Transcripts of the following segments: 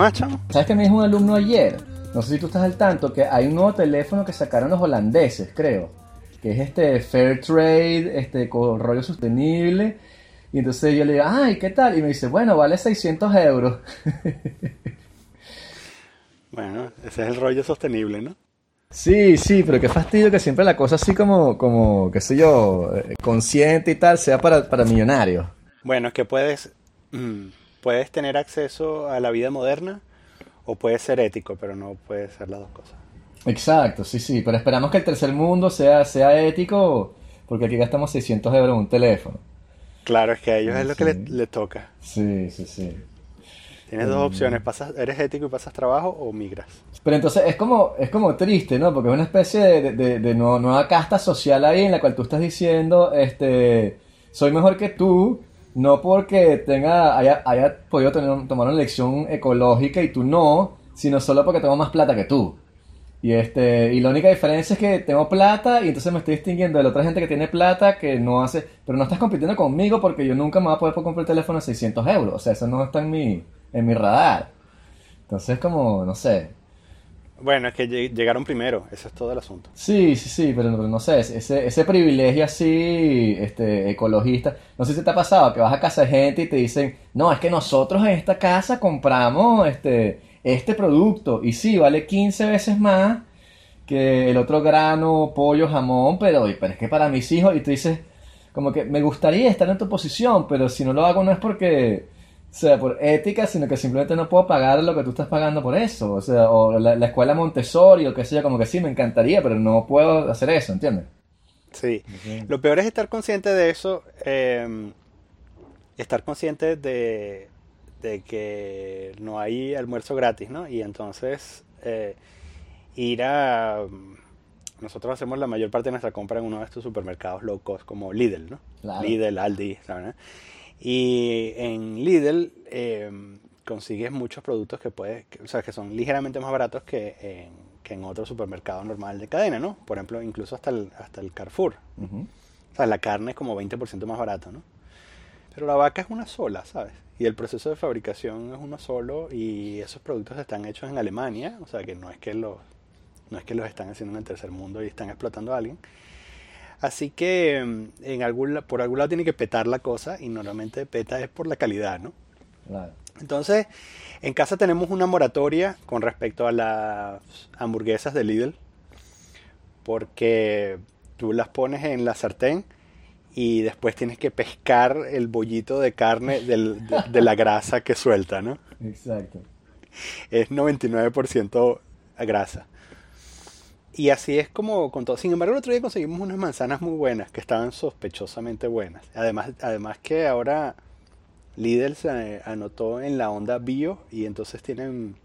más, chamo? ¿Sabes que me dijo un alumno ayer? No sé si tú estás al tanto, que hay un nuevo teléfono que sacaron los holandeses, creo. Que es este Fair Trade, este con rollo sostenible. Y entonces yo le digo, ay, ¿qué tal? Y me dice, bueno, vale 600 euros. bueno, ese es el rollo sostenible, ¿no? Sí, sí, pero qué fastidio que siempre la cosa así como, como qué sé yo, eh, consciente y tal, sea para, para millonarios. Bueno, es que puedes, mm, puedes tener acceso a la vida moderna o puedes ser ético, pero no puede ser las dos cosas. Exacto, sí, sí, pero esperamos que el tercer mundo sea, sea ético, porque aquí gastamos 600 euros en un teléfono. Claro, es que a ellos es lo que les, toca. Sí, sí, sí. Tienes dos opciones, pasas, eres ético y pasas trabajo o migras. Pero entonces es como, es como triste, ¿no? Porque es una especie de, de, nueva casta social ahí en la cual tú estás diciendo, este, soy mejor que tú, no porque tenga, haya, haya podido tener, tomar una lección ecológica y tú no, sino solo porque tengo más plata que tú. Y este, y la única diferencia es que tengo plata y entonces me estoy distinguiendo de la otra gente que tiene plata que no hace, pero no estás compitiendo conmigo porque yo nunca me voy a poder comprar un teléfono de 600 euros. O sea, eso no está en mi, en mi radar. Entonces, como, no sé. Bueno, es que llegaron primero, ese es todo el asunto. Sí, sí, sí, pero no, sé, ese, ese privilegio así, este, ecologista, no sé si te ha pasado que vas a casa de gente y te dicen, no, es que nosotros en esta casa compramos este, este producto y sí, vale 15 veces más que el otro grano, pollo, jamón, pero, pero es que para mis hijos, y tú dices, como que me gustaría estar en tu posición, pero si no lo hago no es porque o sea, por ética, sino que simplemente no puedo pagar lo que tú estás pagando por eso. O sea, o la, escuela Montessori o qué sé yo, como que sí, me encantaría, pero no puedo hacer eso, ¿entiendes? Sí. Lo peor es estar consciente de eso, em, estar consciente de, que no hay almuerzo gratis, ¿no? Y entonces eh, ir a... Nosotros hacemos la mayor parte de nuestra compra en uno de estos supermercados low cost como Lidl, ¿no? Lidl, Aldi, ¿sabes? Y en Lidl em, consigues muchos productos que puedes, o sea, que son ligeramente más baratos que en, que en otro supermercado normal de cadena, ¿no? Por ejemplo, incluso hasta el, hasta el Carrefour. O sea, la carne es como 20% más barato, ¿no? Pero la vaca es una sola, ¿sabes? Y el proceso de fabricación es uno solo y esos productos están hechos en Alemania, o sea que no es que los, no es que los están haciendo en el tercer mundo y están explotando a alguien, Así que mm, en algún, por algún lado tiene que petar la cosa y normalmente peta es por la calidad, ¿no? Entonces, en casa tenemos una moratoria con respecto a las hamburguesas de Lidl, porque tú las pones en la sartén y después tienes que pescar el bollito de carne de, la grasa que suelta, ¿no? Exacto. Es 99% grasa. Y así es como con todo. Sin embargo, el otro día conseguimos unas manzanas muy buenas, que estaban sospechosamente buenas. Además, además que ahora Lidl se anotó en la onda bio y entonces tienen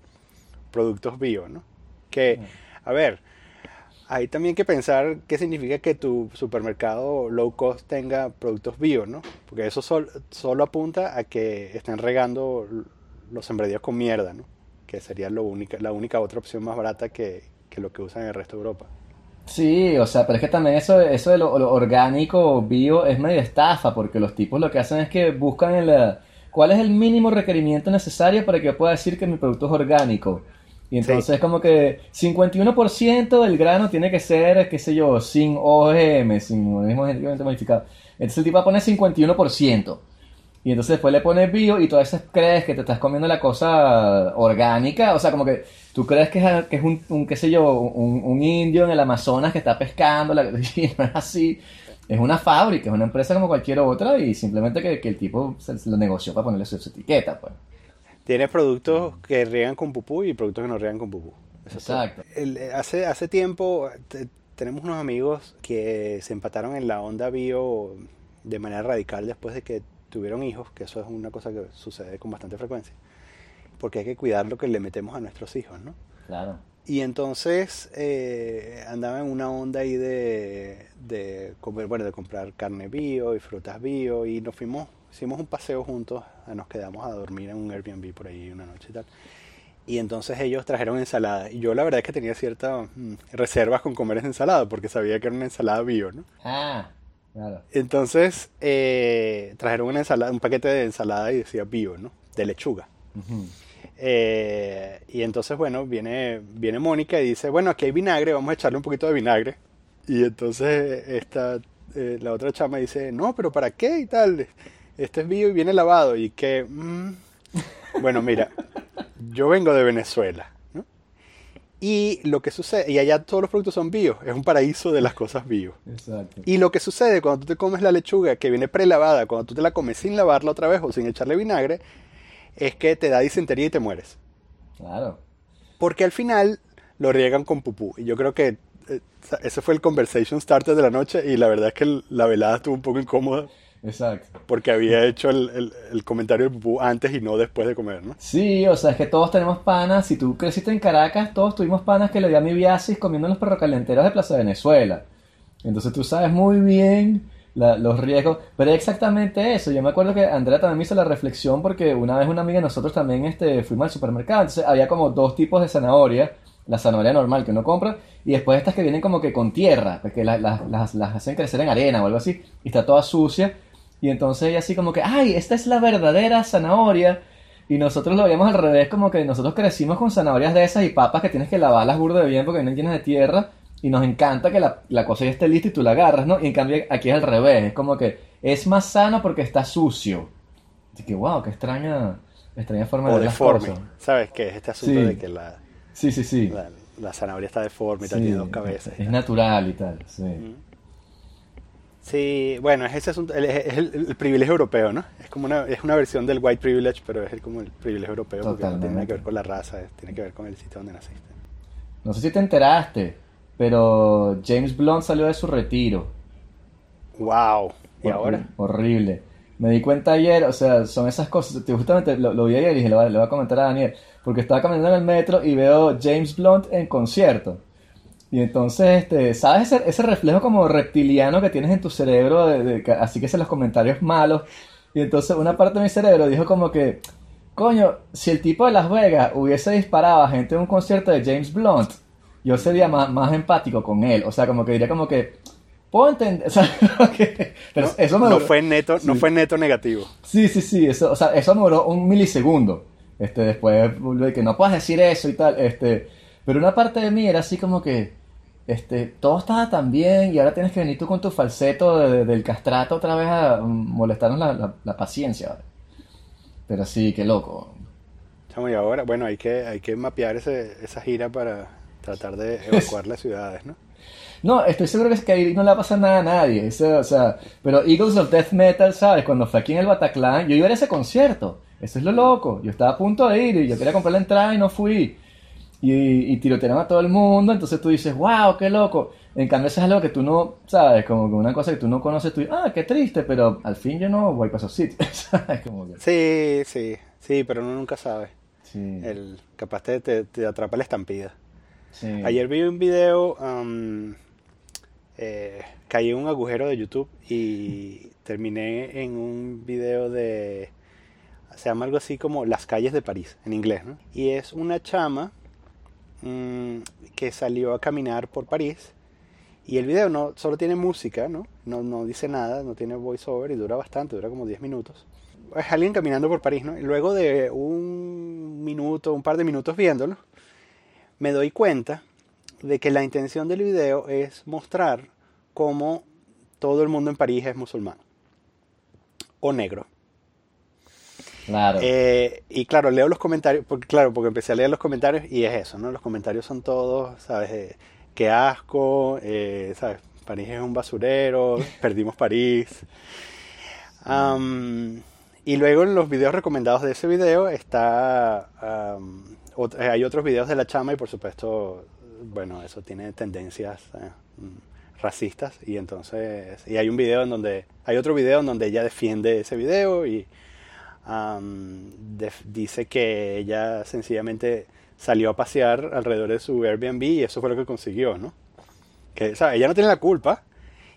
productos bio, ¿no? Que, a ver, hay también que pensar qué significa que tu supermercado low cost tenga productos bio, ¿no? Porque eso solo apunta a que estén regando los sembradíos con mierda, ¿no? Que sería lo única, la única otra opción más barata que, que lo que usan en el resto de Europa. Sí, o sea, pero es que también eso, eso de lo, orgánico, bio, es medio estafa, porque los tipos lo que hacen es que buscan el, cuál es el mínimo requerimiento necesario para que yo pueda decir que mi producto es orgánico. Y entonces es como que 51% del grano tiene que ser, qué sé yo, sin OGM, sin organismo genéticamente modificado. Entonces el tipo va a poner 51%. Y entonces después le pones bio y tú a veces crees que te estás comiendo la cosa orgánica. O sea, como que tú crees que es, que es un, qué sé yo, un, indio en el Amazonas que está pescando. La, y no es así. Es una fábrica, es una empresa como cualquier otra y simplemente que, el tipo se, lo negoció para ponerle su, etiqueta, pues. Tiene productos que riegan con pupú y productos que no riegan con pupú. Exacto. hace, hace tiempo tenemos unos amigos que se empataron en la onda bio de manera radical después de que tuvieron hijos, que eso es una cosa que sucede con bastante frecuencia, porque hay que cuidar lo que le metemos a nuestros hijos, ¿no? Claro. Y entonces eh, andaba en una onda ahí de, de, comer, bueno, de comprar carne bio y frutas bio y nos fuimos, hicimos un paseo juntos, nos quedamos a dormir en un Airbnb por ahí una noche y tal. Y entonces ellos trajeron ensalada. Y yo la verdad es que tenía ciertas mm, reservas con comer esa ensalada, porque sabía que era una ensalada bio, ¿no? Ah. Entonces eh, trajeron una ensalada, un paquete de ensalada y decía bio, ¿no? De lechuga. Eh, y entonces, bueno, viene, viene Mónica y dice, bueno, aquí hay vinagre, vamos a echarle un poquito de vinagre. Y entonces esta, eh, la otra chama dice, no, pero ¿para qué? Y tal, este es vivo y viene lavado. Y que, mm, bueno, mira, yo vengo de Venezuela. Y lo que sucede, y allá todos los productos son bios, es un paraíso de las cosas bio. Exacto. Y lo que sucede cuando tú te comes la lechuga que viene prelavada, cuando tú te la comes sin lavarla otra vez o sin echarle vinagre, es que te da disentería y te mueres. Claro. Porque al final lo riegan con pupú. Y yo creo que eh, ese fue el conversation starter de la noche y la verdad es que la velada estuvo un poco incómoda. Exacto. Porque había hecho el, el, el comentario del pupú antes y no después de comer, ¿no? Sí, o sea, es que todos tenemos panas. Si tú creciste en Caracas, todos tuvimos panas que le dio a mi viasis comiendo en los perrocalenteros de Plaza Venezuela. Entonces tú sabes muy bien la- los riesgos. Pero es exactamente eso. Yo me acuerdo que Andrea también me hizo la reflexión porque una vez una amiga de nosotros también este, fuimos al supermercado. Entonces había como dos tipos de zanahoria. La zanahoria normal que uno compra y después estas que vienen como que con tierra, porque la- la- las, las hacen crecer en arena o algo así y está toda sucia. Y entonces ella así como que, ay, esta es la verdadera zanahoria. Y nosotros lo veíamos al revés, como que nosotros crecimos con zanahorias de esas y papas que tienes que lavarlas burdo de bien porque vienen llenas de tierra. Y nos encanta que la, la cosa ya esté lista y tú la agarras, ¿no? Y en cambio aquí es al revés, es como que es más sano porque está sucio. Así que, wow, qué extraña, extraña forma de las deforme. cosas. ¿Sabes qué? Es este asunto Sí. de que la, Sí, sí, sí. la, la zanahoria está deforme y Sí, tiene dos cabezas. Es natural y tal, sí. Sí, bueno, es ese asunto, el- es el, el privilegio europeo, ¿no? Es como una, es una versión del white privilege, pero es el- como el privilegio europeo porque no tiene nada que ver Totalmente. con la raza, es- tiene que ver con el sitio donde naciste. No sé si te enteraste, pero James Blunt salió de su retiro. Wow. ¿Y Hor- ahora? Horrible. Me di cuenta ayer, o sea, son esas cosas. Te- Justamente lo, lo vi ayer y dije, le voy, a- le voy a comentar a Daniel. Porque estaba caminando en el metro y veo James Blunt en concierto. Y entonces, este, ¿sabes ese, ese reflejo como reptiliano que tienes en tu cerebro? de- de que- así que hacen los comentarios malos. Y entonces una parte de mi cerebro dijo como que, coño, si el tipo de Las Vegas hubiese disparado a gente en un concierto de James Blunt, yo sería más, más empático con él. O sea, como que diría como que, puedo entender, o sea, pero no, eso me no fue neto, no fue neto negativo. Sí, sí, sí, eso, o sea, eso me duró un milisegundo. Este, después que no puedas decir eso y tal, este, pero una parte de mí era así como que, este, todo estaba tan bien y ahora tienes que venir tú con tu falseto de- del castrato otra vez a molestarnos la, la- la paciencia. ¿vale? Pero sí, qué loco. Chamo, y ahora, bueno, hay que, hay que mapear ese, esa gira para tratar de evacuar las ciudades, ¿no? No, estoy seguro que es que ahí no le va a pasar nada a nadie. eso, o sea, pero Eagles of Death Metal, ¿sabes? Cuando fue aquí en el Bataclan, yo iba a ir a ese concierto. Eso es lo loco. Yo estaba a punto de ir y yo quería comprar la entrada y no fui. Y, y tirotearon a todo el mundo, entonces tú dices, wow, qué loco. En cambio, eso es algo que tú no, ¿sabes? Como que una cosa que tú no conoces, tú dices, ah, qué triste, pero al fin yo no voy para esos sitios. ¿sabes? Como que, Sí, sí, sí, pero uno nunca sabe. sí, El, capaz te, te, te atrapa la estampida. sí. Ayer vi un video, um, eh, caí en un agujero de YouTube y terminé en un video de, se llama algo así como Las calles de París, en inglés, ¿no? Y es una chama mm, que salió a caminar por París y el video no solo tiene música, ¿no? No, no dice nada, no tiene voiceover y dura bastante, dura como 10 minutos. Es alguien caminando por París, ¿no? Y luego de un minuto, un par de minutos viéndolo, me doy cuenta de que la intención del video es mostrar cómo todo el mundo en París es musulmán o negro. Claro. Eh, y claro, leo los comentarios, porque, claro, porque empecé a leer los comentarios y es eso, ¿no? Los comentarios son todos, ¿sabes? Eh, qué asco, eh, ¿sabes? París es un basurero, perdimos París. Am, y luego en los videos recomendados de ese video está, eh, hay otros videos de la chama y por supuesto, bueno, eso tiene tendencias eh, mm, racistas y entonces, y hay un video en donde, hay otro video en donde ella defiende ese video y am, def- dice que ella sencillamente salió a pasear alrededor de su Airbnb y eso fue lo que consiguió, ¿no? Que, ¿sabes? Ella no tiene la culpa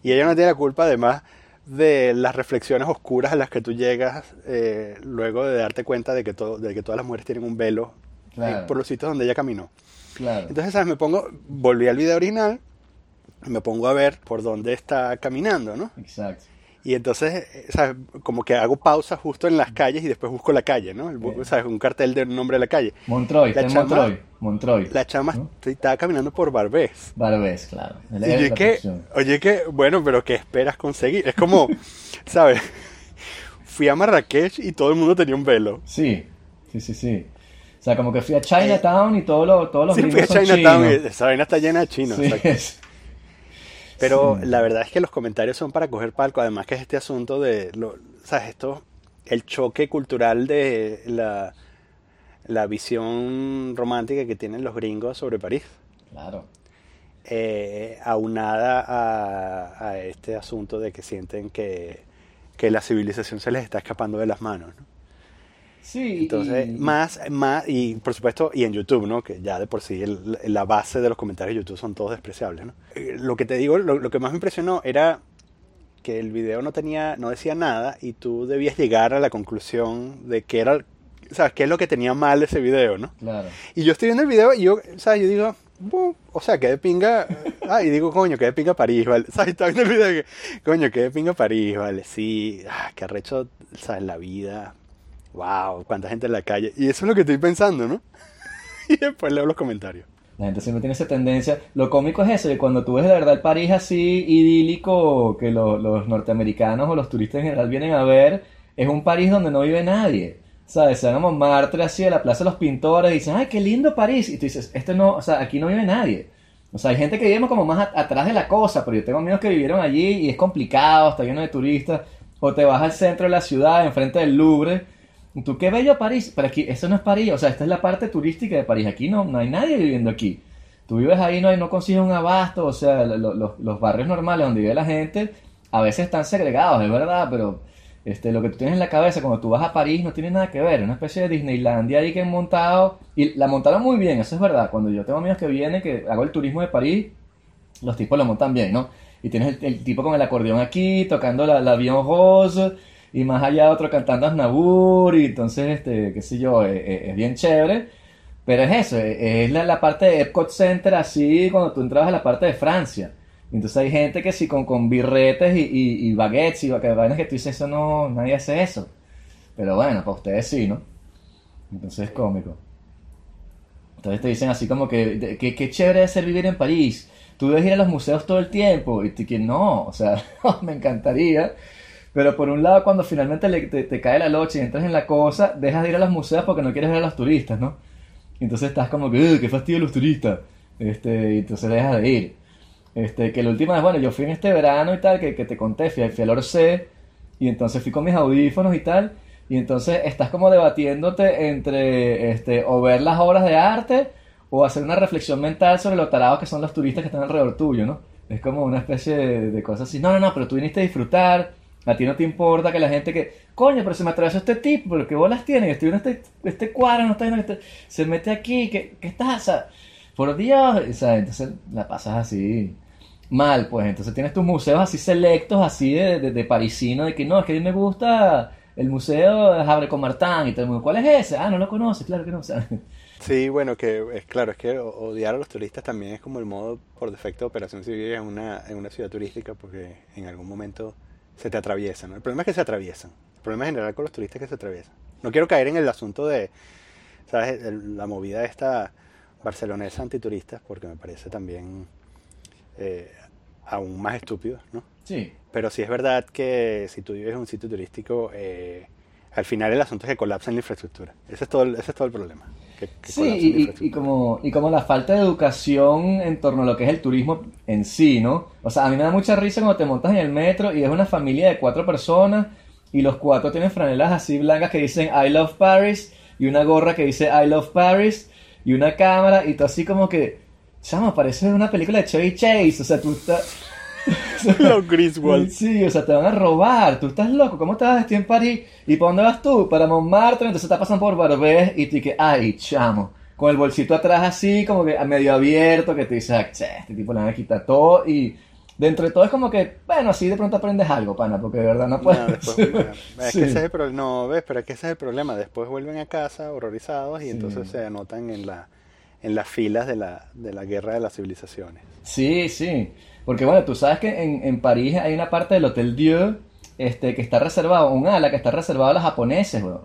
y ella no tiene la culpa además de las reflexiones oscuras a las que tú llegas eh, luego de darte cuenta de que, todo, de que todas las mujeres tienen un velo eh, Claro. por los sitios donde ella caminó. claro. Entonces, ¿sabes? Me pongo, volví al video original, me pongo a ver por dónde está caminando, ¿no? Exacto. Y entonces, eh, ¿sabes? Como que hago pausa justo en las calles y después busco la calle, ¿no? El, ¿Sabes? Un cartel del nombre de la calle. Montroy, la chama, Montroy, Montroy. La chama estaba caminando por Barbés. Barbés, claro. Y oye, que, oye, que, bueno, pero ¿qué esperas conseguir? Es como, ¿sabes? Fui a Marrakech y todo el mundo tenía un velo. Sí, sí, sí, sí. O sea, como que fui a Chinatown y todo lo, todos los Sí, fui a Chinatown y esa vaina está llena de chinos. Sí. Pero la verdad es que los comentarios son para coger palco, además que es este asunto de, lo, ¿sabes? Esto, el choque cultural de la, la visión romántica que tienen los gringos sobre París. Claro. Eh, aunada a, a, este asunto de que sienten que, que la civilización se les está escapando de las manos. ¿no? Sí. Entonces, más, más, y por supuesto, y en YouTube, ¿no? Que ya de por sí la base de los comentarios de YouTube son todos despreciables, ¿no? Eh, lo que te digo, lo, que más me impresionó era que el video no tenía, no decía nada y tú debías llegar a la conclusión de que era, ¿sabes? ¿Qué es lo que tenía mal ese video, ¿no? Claro. Y yo estoy viendo el video y yo, ¿sabes? Yo digo, o sea, que de pinga, ah, y digo, coño, que de pinga París, ¿vale? ¿Sabes? Está viendo el video que, coño, que de pinga París, ¿vale? Sí, ah, que arrecho, ¿sabes? La vida, wow, cuánta gente en la calle. Y eso es lo que estoy pensando, ¿no? y después leo los comentarios. La gente siempre tiene esa tendencia. Lo cómico es eso, que cuando tú ves de verdad el París así idílico que los norteamericanos o los turistas en general vienen a ver, es un París donde no vive nadie. ¿Sabes? Se van a Montmartre así a la Plaza de los Pintores y dicen, ¡ay, qué lindo París! Y tú dices, este no, o sea, aquí no vive nadie. O sea, hay gente que vive como más atrás de la cosa, pero yo tengo amigos que vivieron allí y es complicado, está lleno de turistas. O te vas al centro de la ciudad, enfrente del Louvre, Tú, qué bello París, pero aquí, eso no es París, o sea, esta es la parte turística de París, aquí no, no hay nadie viviendo aquí. Tú vives ahí, no, no consigues un abasto, o sea, los barrios normales donde vive la gente a veces están segregados, es verdad, pero este, lo que tú tienes en la cabeza cuando tú vas a París no tiene nada que ver, es una especie de Disneylandia ahí que han montado, y la montaron muy bien, eso es verdad, cuando yo tengo amigos que vienen, que hago el turismo de París, los tipos lo montan bien, ¿no? Y tienes el, tipo con el acordeón aquí, tocando la, la avión rose, y más allá otro cantando Asnabur y entonces, este, qué sé yo, eh, eh, es, bien chévere. Pero es eso, eh, es, la, parte de Epcot Center así cuando tú entras a la parte de Francia. Entonces hay gente que sí con, con birretes y, y, y baguettes y vainas que tú dices, eso no, nadie hace eso. Pero bueno, para ustedes sí, ¿no? Entonces es cómico. Entonces te dicen así como que, que, que chévere es ser vivir en París. Tú debes ir a los museos todo el tiempo. Y tú que no, o sea, me encantaría pero por un lado, cuando finalmente te, cae la noche y entras en la cosa, dejas de ir a los museos porque no quieres ver a los turistas, ¿no? entonces estás como que, qué fastidio los turistas. Este, y entonces dejas de ir. Este, que la última vez, bueno, yo fui en este verano y tal, que, que te conté, fui, al Orsay, y entonces fui con mis audífonos y tal, y entonces estás como debatiéndote entre este, o ver las obras de arte o hacer una reflexión mental sobre lo tarados que son los turistas que están alrededor tuyo, ¿no? Es como una especie de, de cosa así. No, no, no, pero tú viniste a disfrutar, a ti no te importa que la gente que, coño, pero se me atravesó este tipo, pero qué bolas tiene, estoy en este, este cuadro, no está viendo este, se mete aquí, ¿qué, qué estás? por Dios, o sea, entonces la pasas así mal, pues, entonces tienes tus museos así selectos, así de, de, parisino, de que no, es que a mí me gusta el museo de Habre con Martán y todo el mundo, ¿cuál es ese? Ah, no lo conoces, claro que no, Sí, bueno, que es claro, es que odiar a los turistas también es como el modo por defecto de operación civil en una, en una ciudad turística, porque en algún momento se te atraviesan. El problema es que se atraviesan. El problema general con los turistas es que se atraviesan. No quiero caer en el asunto de, ¿sabes? la movida de esta barcelonesa antituristas, porque me parece también eh, aún más estúpido, ¿no? Sí. Pero sí es verdad que si tú vives en un sitio turístico, eh, al final el asunto es que colapsa en la infraestructura. Ese es todo, ese es todo el problema sí, y, como, y como la falta de educación en torno a lo que es el turismo en sí, ¿no? O sea, a mí me da mucha risa cuando te montas en el metro y es una familia de cuatro personas y los cuatro tienen franelas así blancas que dicen I love Paris y una gorra que dice I love Paris y una cámara y todo así como que, chamo, parece una película de Chevy Chase, o sea, tú estás... Los Griswold. Sí, o sea, te van a robar. Tú estás loco. ¿Cómo a vestir en París? ¿Y para dónde vas tú? Para Montmartre. Entonces te pasan por Barbés y tú que, ay, chamo. Con el bolsito atrás así, como que a medio abierto, que te dices, ah, este tipo le van a quitar todo. Y dentro de todo es como que, bueno, así de pronto aprendes algo, pana, porque de verdad no puedes. No, después, es que ese es el problema. No, ves, pero es que ese es el problema. Después vuelven a casa horrorizados y entonces se anotan en la en las filas de la, de la guerra de las civilizaciones. Sí, sí. Porque bueno, tú sabes que en, en París hay una parte del Hotel Dieu este, que está reservado, un ala que está reservado a los japoneses, weón.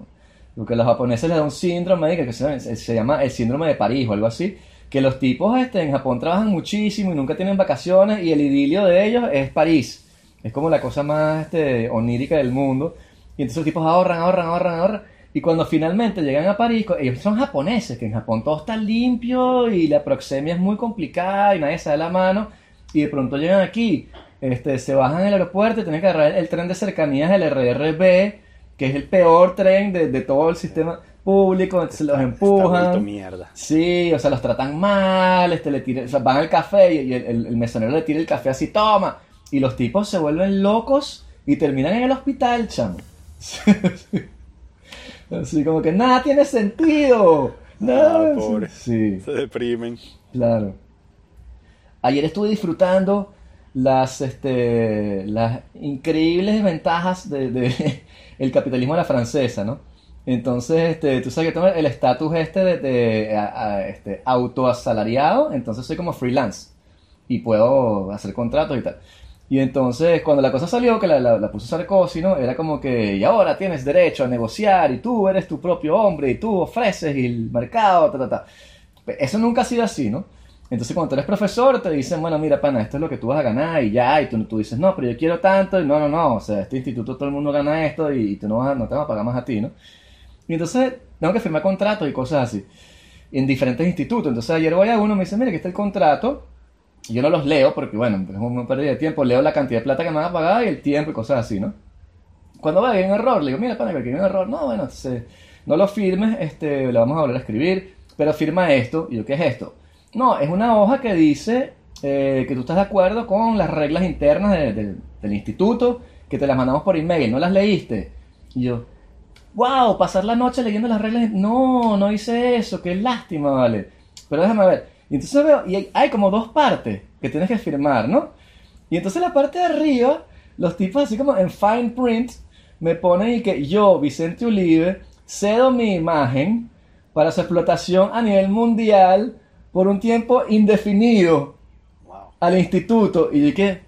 Porque a los japoneses les da un síndrome que se, se llama el síndrome de París o algo así. Que los tipos este, en Japón trabajan muchísimo y nunca tienen vacaciones y el idilio de ellos es París. Es como la cosa más este, onírica del mundo. Y entonces los tipos ahorran, ahorran, ahorran, ahorran. Y cuando finalmente llegan a París, ellos son japoneses, que en Japón todo está limpio y la proxemia es muy complicada y nadie se da la mano. Y de pronto llegan aquí, este, se bajan en el aeropuerto y tienen que agarrar el tren de cercanías, el RRB, que es el peor tren de, todo el sistema público, entonces los empujan. mierda. Sí, o sea, los tratan mal, este, le o sea, van al café y, el, el, mesonero le tira el café así, toma. Y los tipos se vuelven locos y terminan en el hospital, chamo. Así como que nada tiene sentido. Nada. Ah, pobre. Sí. Se deprimen. Claro. Ayer estuve disfrutando las, este, las increíbles ventajas de, de el capitalismo a la francesa, ¿no? Entonces, este, tú sabes que tengo el estatus este de, de este, autoasalariado, entonces soy como freelance y puedo hacer contratos y tal. Y entonces, cuando la cosa salió, que la, la, puso Sarkozy, ¿no? Era como que, y ahora tienes derecho a negociar, y tú eres tu propio hombre, y tú ofreces, y el mercado, ta, ta, ta. Eso nunca ha sido así, ¿no? Entonces, cuando tú eres profesor, te dicen, bueno, mira, pana, esto es lo que tú vas a ganar, y ya, y tú, tú dices, no, pero yo quiero tanto, y no, no, no, o sea, este instituto todo el mundo gana esto, y, tú no, vas no te vas a pagar más a ti, ¿no? Y entonces, tengo que firmar contratos y cosas así, en diferentes institutos. Entonces, ayer voy a uno, me dice, mira, que está el contrato, yo no los leo porque, bueno, es una pérdida de tiempo. Leo la cantidad de plata que me van a pagar y el tiempo y cosas así, ¿no? Cuando va a un error, le digo, mira, pana, que hay un error. No, bueno, entonces, no lo firmes, este, le vamos a volver a escribir, pero firma esto. Y yo, ¿qué es esto? No, es una hoja que dice eh, que tú estás de acuerdo con las reglas internas del instituto, que te las mandamos por email, ¿no las leíste? Y yo, wow, pasar la noche leyendo las reglas. No, no hice eso, qué lástima, vale. Pero déjame ver. Y entonces veo, y hay, como dos partes que tienes que firmar, ¿no? Y entonces la parte de arriba, los tipos así como en fine print, me ponen y que yo, Vicente Ulibe, cedo mi imagen para su explotación a nivel mundial por un tiempo indefinido al instituto. Y yo ¿qué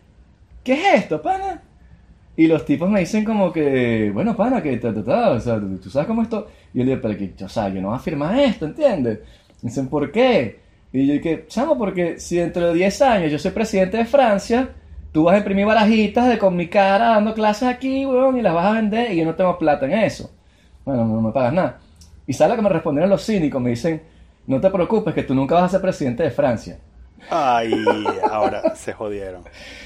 es esto, pana? Y los tipos me dicen como que, bueno, pana, que ta, ta, o sea, tú sabes cómo esto. Y yo le digo, pero que, o sea, yo no voy a firmar esto, ¿entiendes? dicen, ¿por qué? Y yo dije, chamo, porque si dentro de 10 años yo soy presidente de Francia, tú vas a imprimir barajitas de con mi cara dando clases aquí, weón, y las vas a vender y yo no tengo plata en eso. Bueno, no me pagas nada. Y sale lo que me respondieron los cínicos, me dicen, no te preocupes, que tú nunca vas a ser presidente de Francia. Ay, ahora se jodieron.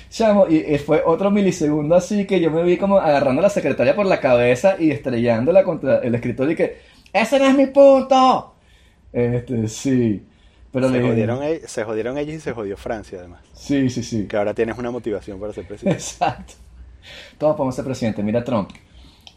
Chamo, y, fue otro milisegundo así que yo me vi como agarrando a la secretaria por la cabeza y estrellándola contra el escritorio y que, ese no es mi punto. Este, sí se, jodieron, e-, se jodieron ellos y se jodió Francia, además. Sí, sí, sí. Que ahora tienes una motivación para ser presidente. Exacto. Todos podemos ser presidente. Mira Trump.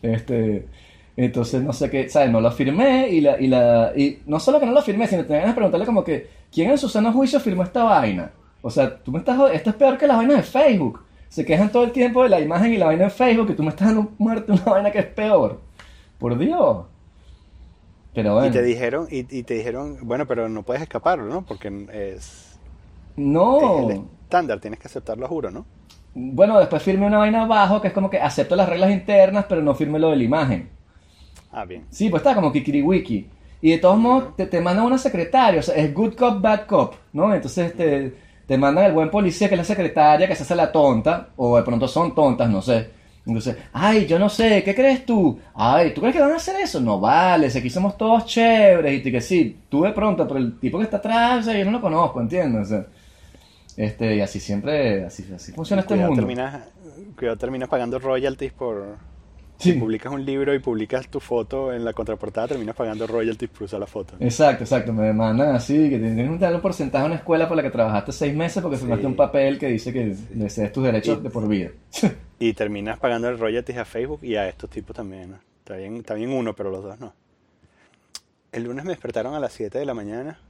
Este, entonces, no sé qué, ¿sabes? No lo firmé y, la, y, la, y no solo que no lo firmé, sino que tenías que preguntarle como que, ¿quién en su sano juicio firmó esta vaina? O sea, tú me estás esto es peor que las vainas de Facebook. Se quejan todo el tiempo de la imagen y la vaina de Facebook y tú me estás dando muerte una vaina que es peor. Por Dios. Y te dijeron, y, te dijeron, bueno, pero no puedes escaparlo, ¿no? Porque es. No. el estándar, tienes que aceptarlo, juro, ¿no? Bueno, después firme una vaina abajo que es como que acepto las reglas internas, pero no firme lo de la imagen. Ah, bien. Sí, pues está como Kikiriwiki. Y de todos modos, te, te mandan una secretaria, o sea, es good cop, bad cop, ¿no? Entonces te, te mandan el buen policía, que es la secretaria, que se hace la tonta, o de pronto son tontas, no sé entonces, ay, yo no sé, ¿qué crees tú? Ay, ¿tú crees que van a hacer eso? No vale, si aquí somos todos chéveres y que sí, tú de pronto, pero el tipo que está atrás, yo no lo conozco, ¿entiendes? este, y así siempre, así, así funciona este mundo. Terminas, cuidado, terminas pagando royalties por, si publicas un libro y publicas tu foto en la contraportada, terminas pagando royalties por usar la foto. Exacto, exacto. Me demandan así, que tienes un tal porcentaje en una escuela por la que trabajaste seis meses porque firmaste un papel que dice que cedes tus derechos de por vida. y terminas pagando el royalties a Facebook y a estos tipos también. Está, bien, está bien uno, pero los dos no. El lunes me despertaron a las 7 de la mañana.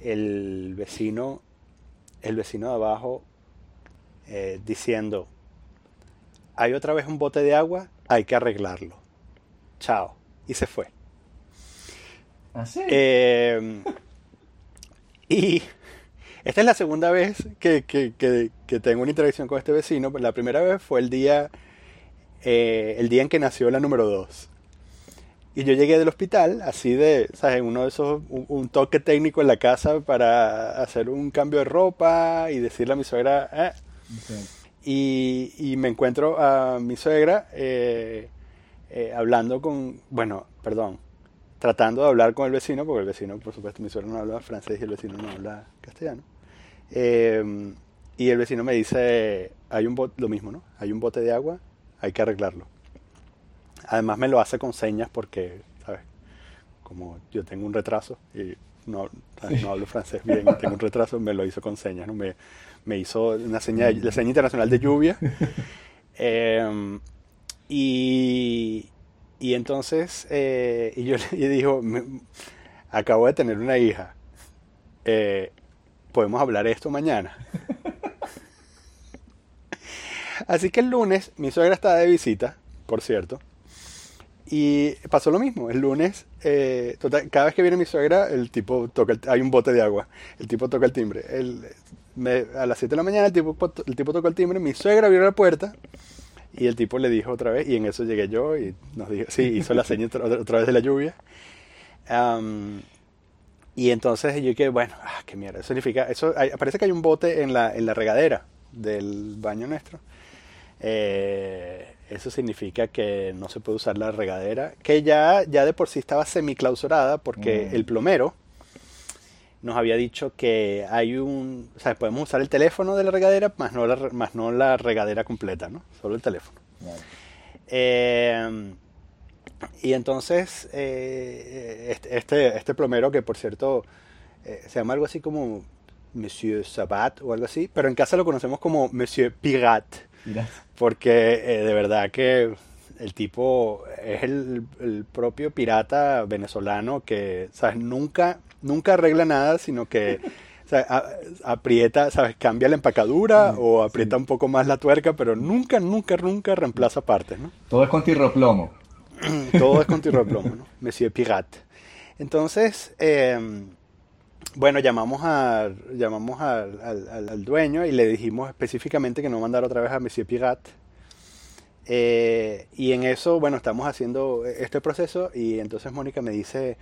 El vecino, el vecino de abajo eh, diciendo, hay otra vez un bote de agua hay que arreglarlo. Chao. Y se fue. ¿Ah, eh, y esta es la segunda vez que, tengo una interacción con este vecino. La primera vez fue el día eh, el día en que nació la número 2. Y yo llegué del hospital, así de, ¿sabes? Uno de esos, un, toque técnico en la casa para hacer un cambio de ropa y decirle a mi suegra, eh". Y, me encuentro a mi suegra eh, eh, hablando con, bueno, perdón, tratando de hablar con el vecino, porque el vecino, por supuesto, mi suegra no habla francés y el vecino no habla castellano. y el vecino me dice, hay un bote, lo mismo, ¿no? Hay un bote de agua, hay que arreglarlo. Además me lo hace con señas porque, ¿sabes? Como yo tengo un retraso y no, no hablo francés bien, tengo un retraso, me lo hizo con señas, ¿no? Me, me hizo una seña, la seña internacional de lluvia. Em, y, y entonces, eh, y yo le dijo, acabo de tener una hija, eh, ¿podemos hablar esto mañana? Así que el lunes, mi suegra estaba de visita, por cierto, y pasó lo mismo, el lunes, eh, cada vez que viene mi suegra, el tipo toca, hay un bote de agua, el tipo toca el timbre. El, a las 7 de la mañana el tipo, el tipo toca el timbre, mi suegra abrió la puerta y el tipo le dijo otra vez, y en eso llegué yo y nos dijo, sí, hizo la señal otra, vez de la lluvia. y entonces yo dije, bueno, ah, qué mierda, eso significa, eso, parece que hay un bote en la, en la regadera del baño nuestro. Eh, eso significa que no se puede usar la regadera, que ya, ya de por sí estaba semiclausurada porque mm. el plomero nos había dicho que hay un, o sea, podemos usar el teléfono de la regadera, más no la, más no la regadera completa, ¿no? Solo el teléfono. Eh, y entonces, eh, este, este, este, plomero, que por cierto eh, se llama algo así como Monsieur Sabat o algo así, pero en casa lo conocemos como Monsieur Pirate. Porque de verdad que el tipo es el, propio pirata venezolano que, ¿sabes? Nunca, nunca arregla nada, sino que aprieta, ¿sabes? Cambia la empacadura mm, o aprieta un poco más la tuerca, pero nunca, nunca, nunca reemplaza partes, ¿no? Todo es con tirroplomo. Todo es con tirroplomo, ¿no? Monsieur Pirate. Entonces, em, bueno, llamamos, a, llamamos al, al, dueño y le dijimos específicamente que no mandara otra vez a Monsieur Pirate eh, y en eso, bueno, estamos haciendo este proceso y entonces Mónica me dice,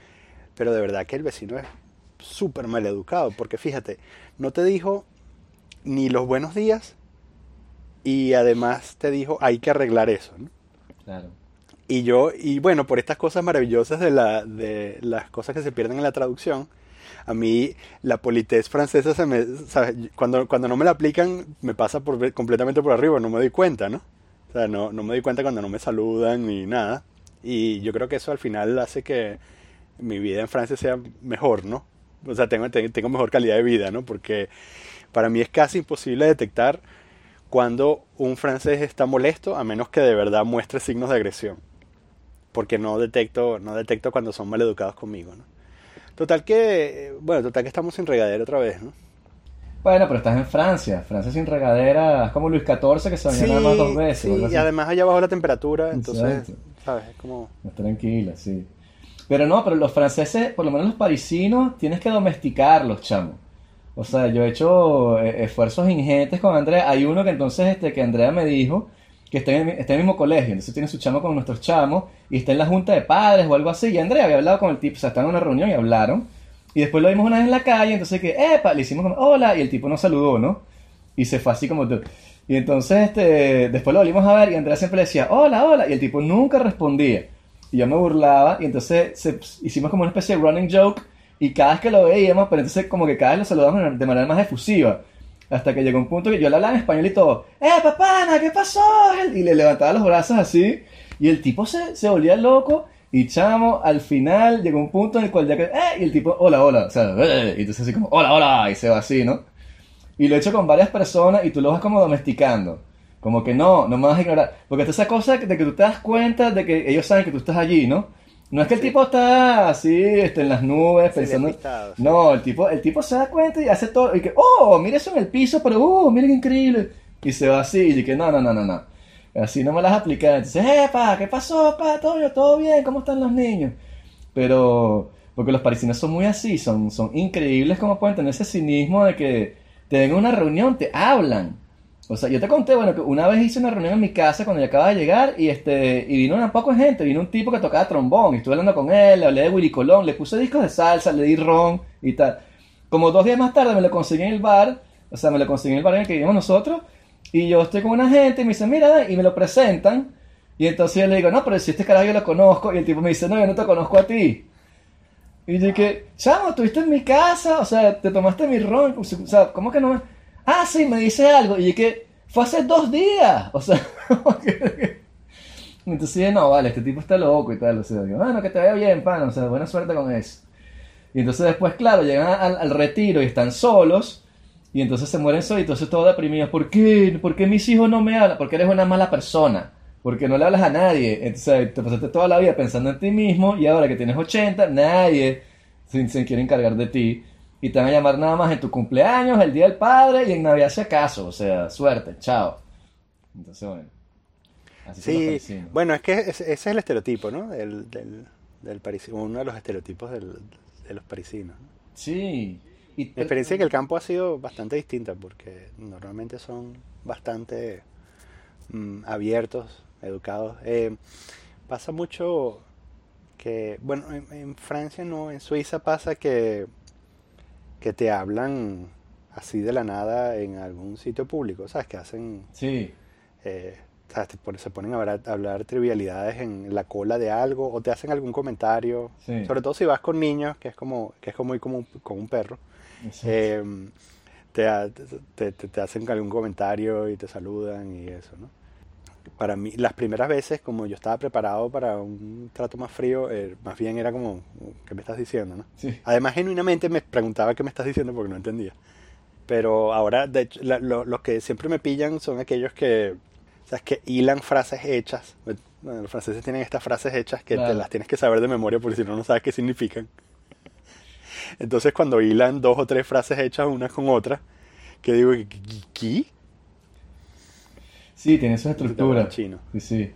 pero de verdad que el vecino es súper mal educado, porque fíjate, no te dijo ni los buenos días y además te dijo hay que arreglar eso, ¿no? Claro. Y yo, y bueno, por estas cosas maravillosas de, la, de las cosas que se pierden en la traducción, a mí la politez francesa se me, Cuando, cuando no me la aplican me pasa por, completamente por arriba, no me doy cuenta, ¿no? O sea, no, no me doy cuenta cuando no me saludan ni nada. Y yo creo que eso al final hace que mi vida en Francia sea mejor, ¿no? O sea, tengo, tengo mejor calidad de vida, ¿no? Porque para mí es casi imposible detectar cuando un francés está molesto a menos que de verdad muestre signos de agresión. Porque no detecto, no detecto cuando son mal educados conmigo, ¿no? Total que, bueno, total que estamos sin regadera otra vez, ¿no? Bueno, pero estás en Francia. Francia sin regadera es como Luis XIV que se bañó nada más dos veces. Sí, y además allá abajo la temperatura, entonces, ¿sabes? Como... Tranquila, sí. Pero no, pero los franceses, por lo menos los parisinos, tienes que domesticarlos, chamo. O sea, yo he hecho eh, esfuerzos ingentes con Andrea. Hay uno que entonces, este, que Andrea me dijo que está en, el mismo colegio, entonces tiene su chamo con nuestros chamos y está en la junta de padres o algo así. Y Andrea había hablado con el tipo, o sea, estaban en una reunión y hablaron. Y después lo vimos una vez en la calle, entonces que, epa, le hicimos hola, y el tipo nos saludó, ¿no? Y se fue así como... Y entonces, este, después lo volvimos a ver y Andrea siempre le decía, hola, hola, y el tipo nunca respondía. Y yo me burlaba y entonces hicimos como una especie de running joke y cada vez que lo veíamos, pero entonces como que cada vez lo saludamos de manera más efusiva. Hasta que llegó un punto que yo le hablaba en español y todo, ¡eh, papana, qué pasó! Y le levantaba los brazos así y el tipo se, se volvía loco y chamo, al final llegó un punto en el cual ya que, eh, y el tipo, hola, hola, o sea, eh, y entonces así como, hola, hola, y se va así, ¿no? Y lo he hecho con varias personas y tú lo vas como domesticando. Como que no, no me vas a ignorar. Porque esa cosa de que tú te das cuenta de que ellos saben que tú estás allí, ¿no? No es que el tipo está así, este, en las nubes, pensando. No, el tipo, el tipo se da cuenta y hace todo. Y que, oh, mira eso en el piso, pero, oh, mira qué increíble. Y se va así, y que, no, no, no, no, no. Así no me las aplican. Entonces, eh, pa, ¿qué pasó, pa? ¿Todo, todo bien? ¿Cómo están los niños? Pero, porque los parisinos son muy así, son, son increíbles como pueden tener ese cinismo de que te ven una reunión, te hablan. O sea, yo te conté, bueno, que una vez hice una reunión en mi casa cuando yo acababa de llegar y este y vino una poco gente, vino un tipo que tocaba trombón y estuve hablando con él, le hablé de Willy Colón, le puse discos de salsa, le di ron y tal. Como dos días más tarde me lo conseguí en el bar, o sea, me lo conseguí en el bar en el que vivimos nosotros y yo estoy con una gente y me dice, mira, y me lo presentan y entonces yo le digo, no, pero si este carajo yo lo conozco y el tipo me dice, no, yo no te conozco a ti. Y yo dije, chamo, estuviste en mi casa, o sea, te tomaste mi ron, o sea, ¿cómo que no me... Ah, sí, me dice algo. Y que fue hace dos días. O sea, entonces no, vale, este tipo está loco y tal. O sea, bueno, que te vaya bien, pan. O sea, buena suerte con eso. Y entonces después, claro, llegan al, retiro y están solos. Y entonces se mueren solos y entonces todos deprimidos. ¿Por qué? ¿Por qué mis hijos no me hablan? Porque eres una mala persona. Porque no le hablas a nadie. Entonces te pasaste toda la vida pensando en ti mismo y ahora que tienes 80, nadie se quiere encargar de ti y te van a llamar nada más en tu cumpleaños, el día del padre y en Navidad si acaso. O sea, suerte, chao. Entonces, bueno. Así sí, bueno, es que ese, es el estereotipo, ¿no? del, del parisino, uno de los estereotipos del, de los parisinos. Sí. Y Mi experiencia en el campo ha sido bastante distinta porque normalmente son bastante mm, abiertos, educados. Eh, pasa mucho que, bueno, en Francia no, en Suiza pasa que que te hablan así de la nada en algún sitio público, ¿sabes? Que hacen... Sí. Eh, se ponen a hablar, trivialidades en la cola de algo o te hacen algún comentario. Sobre todo si vas con niños, que es como, que es como ir como con un perro. Em, te, te, te, hacen algún comentario y te saludan y eso, ¿no? Para mí, las primeras veces, como yo estaba preparado para un trato más frío, eh, más bien era como, ¿qué me estás diciendo? ¿no? Además, genuinamente me preguntaba qué me estás diciendo porque no entendía. Pero ahora, de hecho, los que siempre me pillan son aquellos que, ¿sabes? Que hilan frases hechas. Bueno, los franceses tienen estas frases hechas que te las tienes que saber de memoria porque si no, no sabes qué significan. Entonces, cuando hilan dos o tres frases hechas una con otra, que digo, ¿qué? Sí, tiene su estructura. Chino. Sí, sí.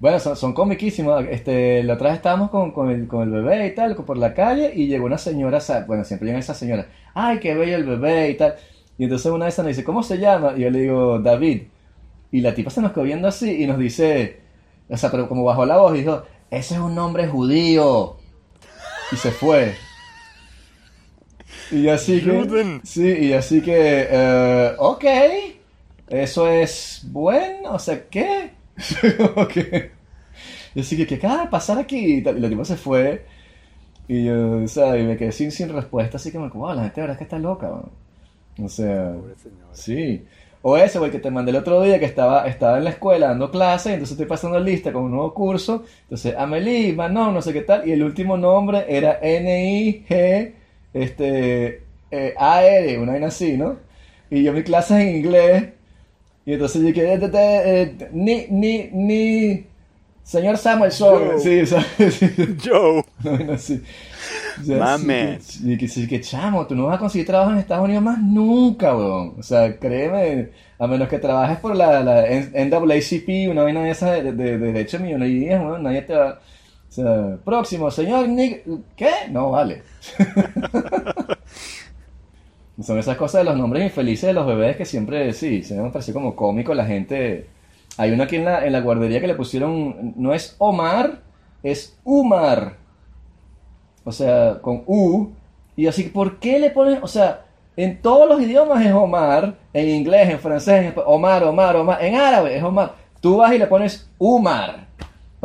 Bueno, son, son comiquísimos. Este, la otra vez estábamos con, con, el, con el bebé y tal, por la calle, y llegó una señora, bueno, siempre llega esa señora, ay, qué bello el bebé y tal. Y entonces una de esas nos dice, ¿cómo se llama? Y yo le digo, David. Y la tipa se nos quedó viendo así y nos dice, o sea, pero como bajó la voz y dijo, ese es un nombre judío. Y se fue. Y así que... Sí, y así que, uh, ok. ¿Eso es bueno? O sea, ¿qué? okay. Yo así que, ¿qué acaba de pasar aquí? Y la tipa se fue. Y yo, o sea, y me quedé sin, sin respuesta, así que me como, la gente de verdad es que está loca, O sea, sí. O ese, güey, que te mandé el otro día, que estaba, estaba en la escuela dando clase, y entonces estoy pasando lista con un nuevo curso. Entonces, Amelie, Manon, no sé qué tal, y el último nombre era N-I-G, este, eh, A-R, una vaina así, ¿no? Y yo mi clase en inglés, y entonces yo dije, eh, eh, ni, ni, ni, señor Samuel Joe. Sí, sí, Joe. No, no, sí. Y que, que, chamo, tú no vas a conseguir trabajo en Estados Unidos más nunca, weón. O sea, créeme, a menos que trabajes por la, la NAACP, una vaina de esa de, de, de derecho millonario, weón, nadie te va... O sea, próximo, señor Nick... ¿Qué? No, vale. Son esas cosas de los nombres infelices de los bebés que siempre, sí, se me parece como cómico la gente. Hay uno aquí en la, en la guardería que le pusieron, no es Omar, es Umar. O sea, con U. Y así, ¿por qué le ponen, o sea, en todos los idiomas es Omar, en inglés, en francés, en Omar, Omar, Omar, en árabe es Omar. Tú vas y le pones Umar.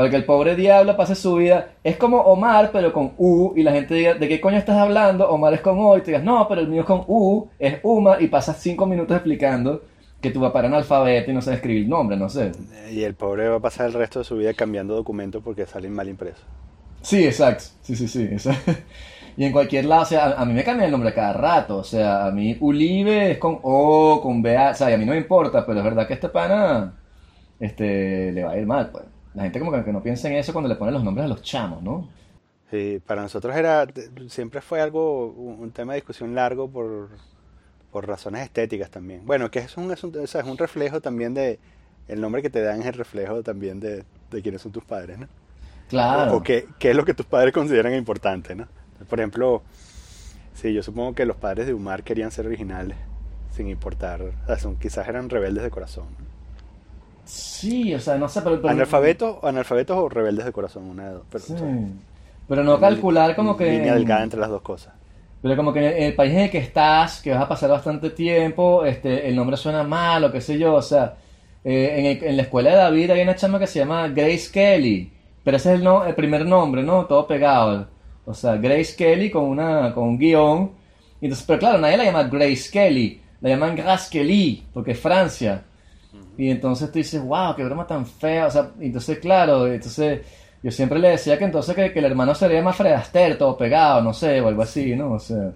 Para que el pobre diablo pase su vida. Es como Omar, pero con U, y la gente diga, ¿de qué coño estás hablando? Omar es con O, y te digas, no, pero el mío es con U, es Uma, y pasas cinco minutos explicando que tu papá era analfabeto y no sabe escribir nombre, no sé. Y el pobre va a pasar el resto de su vida cambiando documentos porque salen mal impresos. Sí, exacto. Sí, sí, sí. Y en cualquier lado, o sea, a, mí me cambia el nombre cada rato. O sea, a mí Ulibe es con O, con B, o sea, y a mí no me importa, pero es verdad que este pana este, le va a ir mal, pues. La gente como que no piensa en eso cuando le ponen los nombres a los chamos, ¿no? Sí, para nosotros era siempre fue algo un tema de discusión largo por, por razones estéticas también. Bueno, que es un, es un, es un reflejo también de el nombre que te dan es el reflejo también de, de quiénes son tus padres, ¿no? Claro. O, qué, qué, es lo que tus padres consideran importante, ¿no? Por ejemplo, sí, yo supongo que los padres de Umar querían ser originales. sin importar. O sea, son, quizás eran rebeldes de corazón. Sí, o sea, no sé, pero... pero ¿Analfabetos, analfabetos o rebeldes de corazón? Una de dos. Pero, Sí. o sea, Pero no calcular como que... Línea delgada entre las dos cosas. Pero como que en el país en el que estás, que vas a pasar bastante tiempo, este, el nombre suena mal o qué sé yo, o sea, eh, en, el- en la escuela de David hay una chama que se llama Grace Kelly, pero ese es el, no- el primer nombre, ¿no? Todo pegado. O sea, Grace Kelly con, una, con un guion. Entonces, pero claro, nadie la llama Grace Kelly, la llaman Grace Kelly, porque es Francia. Y entonces tú dices, wow, qué broma tan fea. O sea, entonces, claro, entonces yo siempre le decía que entonces que, que el hermano se llama Fred Astaire, todo pegado, no sé, o algo así, ¿no? O sea,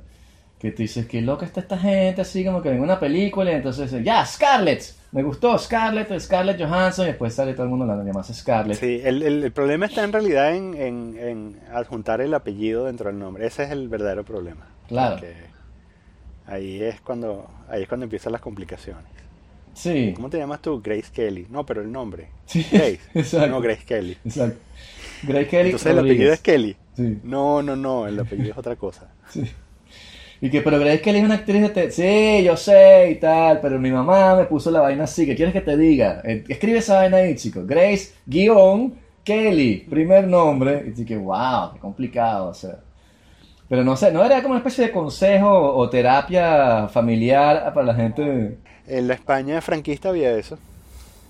que tú dices, qué loca está esta gente, así como que ven una película y entonces, ya, Scarlett, me gustó Scarlett, Scarlett Johansson, y después sale todo el mundo la llamas Scarlett. Sí, el, el- el problema está en realidad en, en- en adjuntar el apellido dentro del nombre. Ese es el verdadero problema. Claro. Porque ahí es cuando ahí es cuando empiezan las complicaciones. Sí, ¿Cómo te llamas tú? Grace Kelly. No, pero el nombre. Sí, Grace. exacto. No, Grace Kelly. exacto. Grace Kelly. Entonces el Rodríguez. apellido es Kelly. Sí. No, no, no, el apellido es otra cosa. Sí. Y que, pero Grace Kelly es una actriz de te- Sí, yo sé y tal, pero mi mamá me puso la vaina así. ¿Qué quieres que te diga? Eh, Escribe esa vaina ahí, chico. Grace, guion, Kelly, primer nombre. Y dije, wow, qué complicado, o sea. Pero no sé, ¿no era como una especie de consejo o terapia familiar para la gente? En la España franquista había eso.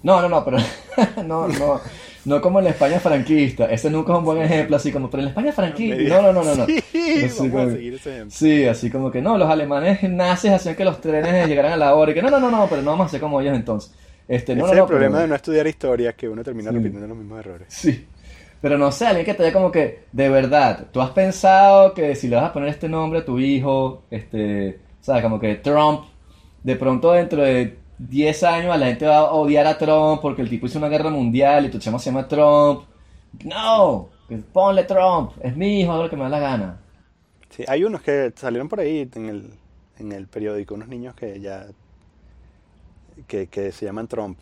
No, no, no, pero no, no, no como en la España franquista. Ese nunca es un buen ejemplo, así como, pero en la España franquista. No, no, no, no. no. Sí, Así vamos como- a seguir ese ejemplo. Sí, así como que no, los alemanes nazis hacían que los trenes llegaran a la hora y que no, no, no, no, pero no vamos a hacer como ellos entonces. Este, no, Ese no, es no, el problema pero- de no estudiar historia, que uno termina Sí. repitiendo los mismos errores. Sí. Pero no sé, alguien que te como que, de verdad, tú has pensado que si le vas a poner este nombre a tu hijo, este, sabes, como que Trump, de pronto dentro de 10 años la gente va a odiar a Trump porque el tipo hizo una guerra mundial y tu chamo se llama Trump. No, que ponle Trump, es mi hijo, hago lo que me da la gana. Sí, hay unos que salieron por ahí en el, en el periódico, unos niños que ya que, que se llaman Trump.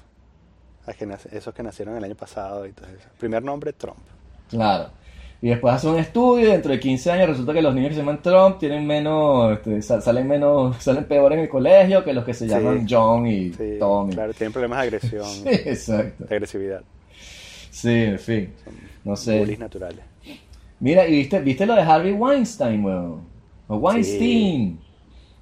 Esos que nacieron el año pasado y todo eso. Primer nombre, Trump. Claro. Y después hace un estudio y dentro de 15 años resulta que los niños que se llaman Trump tienen menos, este, sal- salen menos, salen peor en el colegio que los que se Sí. llaman John y Sí, Tommy. claro, tienen problemas de agresión, Sí, exacto. de agresividad. Sí, en fin. No sé. Bullies naturales. Mira, y viste, viste lo de Harvey Weinstein, weón. O Weinstein.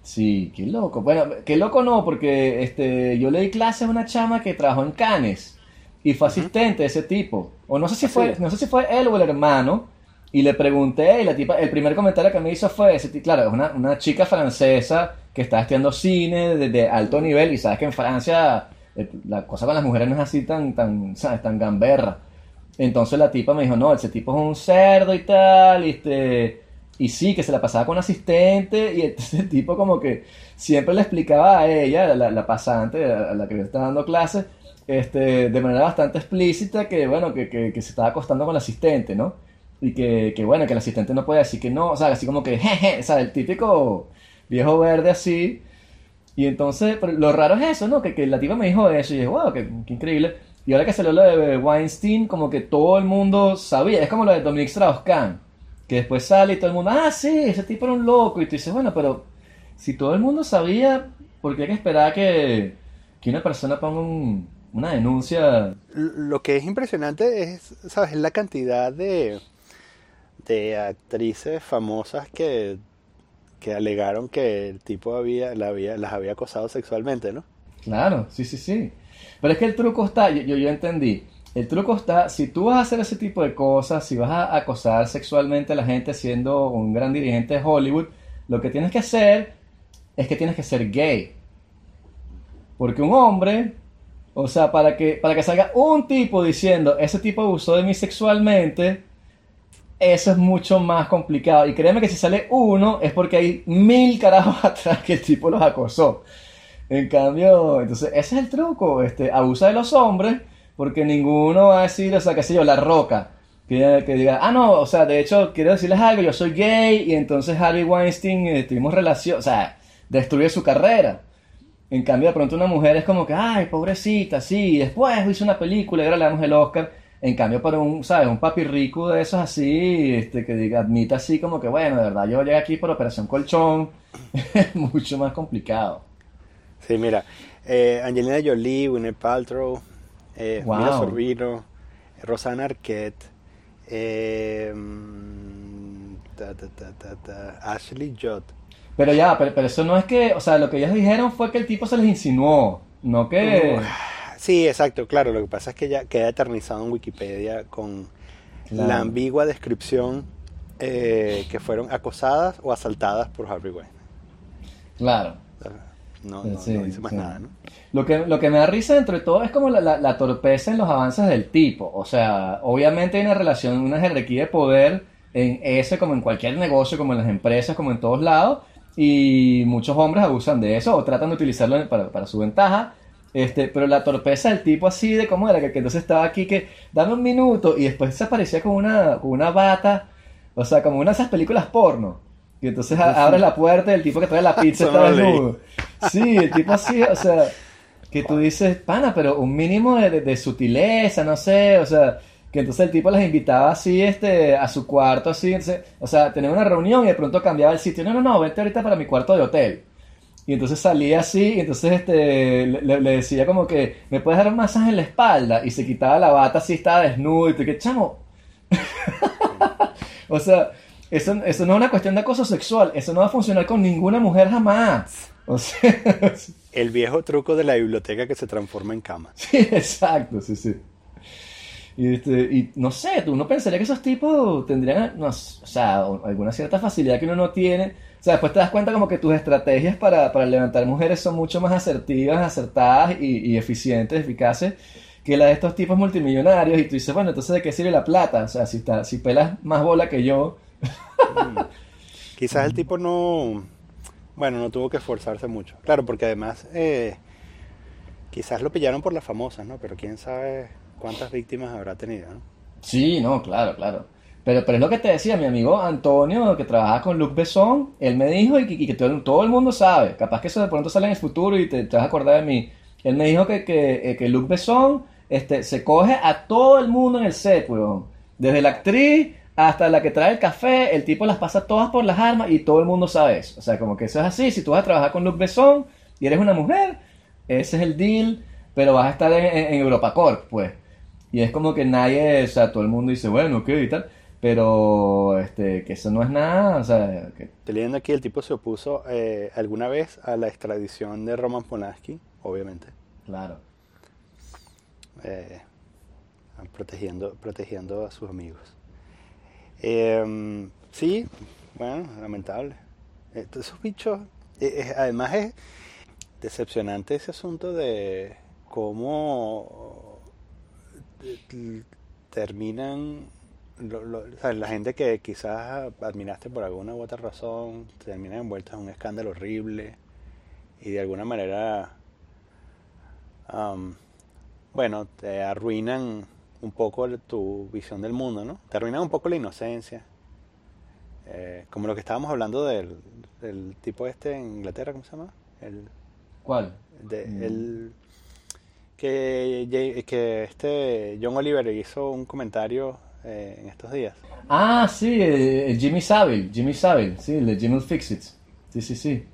Sí. qué loco. Bueno, qué loco no, porque este, yo le di clases a una chama que trabajó en Cannes y fue asistente de ese tipo. O no sé si ¿Ah, fue, no sé si fue él o el hermano. Y le pregunté, y la tipa, el primer comentario que me hizo fue ese, claro, es una, una chica francesa que está estudiando cine de, de alto nivel y sabes que en Francia eh, la cosa con las mujeres no es así tan, tan, ¿sabes? tan gamberra. Entonces la tipa me dijo, no, ese tipo es un cerdo y tal, y este... Y sí, que se la pasaba con asistente, y el tipo como que siempre le explicaba a ella, la, la pasante, a la que le estaba dando clases, este, de manera bastante explícita que, bueno, que, que, que se estaba acostando con el asistente, ¿no? Y que, que, bueno, que el asistente no puede decir que no, o sea, así como que, jeje, o sea, el típico viejo verde así. Y entonces, pero lo raro es eso, ¿no? Que, que la tipa me dijo eso y dije, wow, qué, qué increíble. Y ahora que salió lo de Weinstein, como que todo el mundo sabía, es como lo de Dominique Strauss-Kahn, que después sale y todo el mundo, ah, sí, ese tipo era un loco. Y tú dices, bueno, pero si todo el mundo sabía, ¿por qué hay que esperar que, que una persona ponga un- una denuncia? Lo que es impresionante es, ¿sabes? La cantidad de, de actrices famosas que, que alegaron que el tipo había, había, las había acosado sexualmente, ¿no? Claro, sí, sí, sí. Pero es que el truco está, yo, yo, yo entendí. El truco está, si tú vas a hacer ese tipo de cosas, si vas a acosar sexualmente a la gente siendo un gran dirigente de Hollywood, lo que tienes que hacer es que tienes que ser gay. Porque un hombre, o sea, para que, para que salga un tipo diciendo, ese tipo abusó de mí sexualmente, eso es mucho más complicado. Y créeme que si sale uno, es porque hay mil carajos atrás que el tipo los acosó. En cambio, entonces, ese es el truco, este, abusa de los hombres, porque ninguno va a decir, o sea, qué sé yo, la roca, que, que diga, ah, no, o sea, de hecho, quiero decirles algo, yo soy gay, y entonces Harvey Weinstein eh, tuvimos relación, o sea, destruye su carrera. En cambio, de pronto una mujer es como que, ay, pobrecita, sí, después hizo una película y ahora le damos el Oscar. En cambio, para un, ¿sabes? Un papi rico de esos así, este, que diga, admita así como que, bueno, de verdad, yo llegué aquí por Operación Colchón, es mucho más complicado. Sí, mira, eh, Angelina Jolie, Gwyneth Paltrow, eh, Wow. Mira Sorbino, Rosanna Arquette, eh, mm, ta, ta, ta, ta, ta, Ashley Judd. Pero ya, pero, pero eso no es que, o sea, lo que ellos dijeron fue que el tipo se les insinuó, no que... Sí, exacto, claro. Lo que pasa es que ya queda eternizado en Wikipedia con Claro. la ambigua descripción eh, que fueron acosadas o asaltadas por Harvey Weinstein. Claro. No, no, Sí, no dice más sí. nada, ¿no? Lo que, lo que me da risa dentro de todo es como la, la- la torpeza en los avances del tipo. O sea, obviamente hay una relación, una jerarquía de poder en ese como en cualquier negocio, como en las empresas, como en todos lados. Y muchos hombres abusan de eso o tratan de utilizarlo para, para su ventaja. Este, pero la torpeza del tipo así de cómo era, que, que entonces estaba aquí que dame un minuto y después se aparecía con una, con una bata, o sea, como una de esas películas porno. Y entonces a- abre la puerta y el tipo que trae la pizza está desnudo. Sí, el tipo así, o sea, que tú dices, pana, pero un mínimo de, de- de sutileza, no sé, o sea, que entonces el tipo las invitaba así, este, a su cuarto, así, entonces, o sea, tenía una reunión y de pronto cambiaba el sitio, no, no, no, vente ahorita para mi cuarto de hotel. Y entonces salía así, y entonces este, le, le decía como que, ¿me puedes dar un masaje en la espalda? Y se quitaba la bata así, estaba desnudo, y tú, que chamo. o sea, eso, eso no es una cuestión de acoso sexual, eso no va a funcionar con ninguna mujer jamás. O sea, El viejo truco de la biblioteca que se transforma en cama. sí, exacto, sí, sí. Y, este, y no sé, tú no pensaría que esos tipos tendrían, no, o sea, alguna cierta facilidad que uno no tiene. O sea, después te das cuenta como que tus estrategias para, para levantar mujeres son mucho más asertivas, acertadas y, y eficientes, eficaces que las de estos tipos multimillonarios. Y tú dices, bueno, entonces ¿de qué sirve la plata? O sea, si, está, si pelas más bola que yo. Quizás el tipo no, bueno, no tuvo que esforzarse mucho. Claro, porque además eh, quizás lo pillaron por las famosas, ¿no? Pero quién sabe cuántas víctimas habrá tenido, ¿no? Sí, no, claro, claro. Pero, pero es lo que te decía mi amigo Antonio, que trabaja con Luc Besson, él me dijo y que, todo, el mundo sabe, capaz que eso de pronto sale en el futuro y te, vas a acordar de mí. Él me dijo que, que, eh, que Luc Besson este, se coge a todo el mundo en el set. Desde la actriz hasta la que trae el café, el tipo las pasa todas por las armas y todo el mundo sabe eso. O sea, como que eso es así, si tú vas a trabajar con Luc Besson y eres una mujer, ese es el deal, pero vas a estar en, en, en EuropaCorp, pues. Y es como que nadie, o sea, todo el mundo dice, bueno, ok y tal, pero este, que eso no es nada, o sea, que, Estoy leyendo aquí, el tipo se opuso eh, alguna vez a la extradición de Roman Polanski, obviamente, claro. eh, protegiendo, protegiendo a sus amigos. Eh, sí, bueno, lamentable. Esos bichos, eh, además es decepcionante ese asunto de cómo terminan lo- lo- sea, la gente que quizás admiraste por alguna u otra razón terminan envueltos en un escándalo horrible y de alguna manera am, bueno te arruinan un poco tu visión del mundo no te arruinan un poco la inocencia Eh, como lo que estábamos hablando del, del tipo este en Inglaterra cómo se llama el ¿Cuál? de, Mm. el- que, que este John Oliver hizo un comentario eh, en estos días. Ah, sí, eh, Jimmy Savile, Jimmy Savile, sí, el de Jimmy Will Fix It. Sí, sí, sí.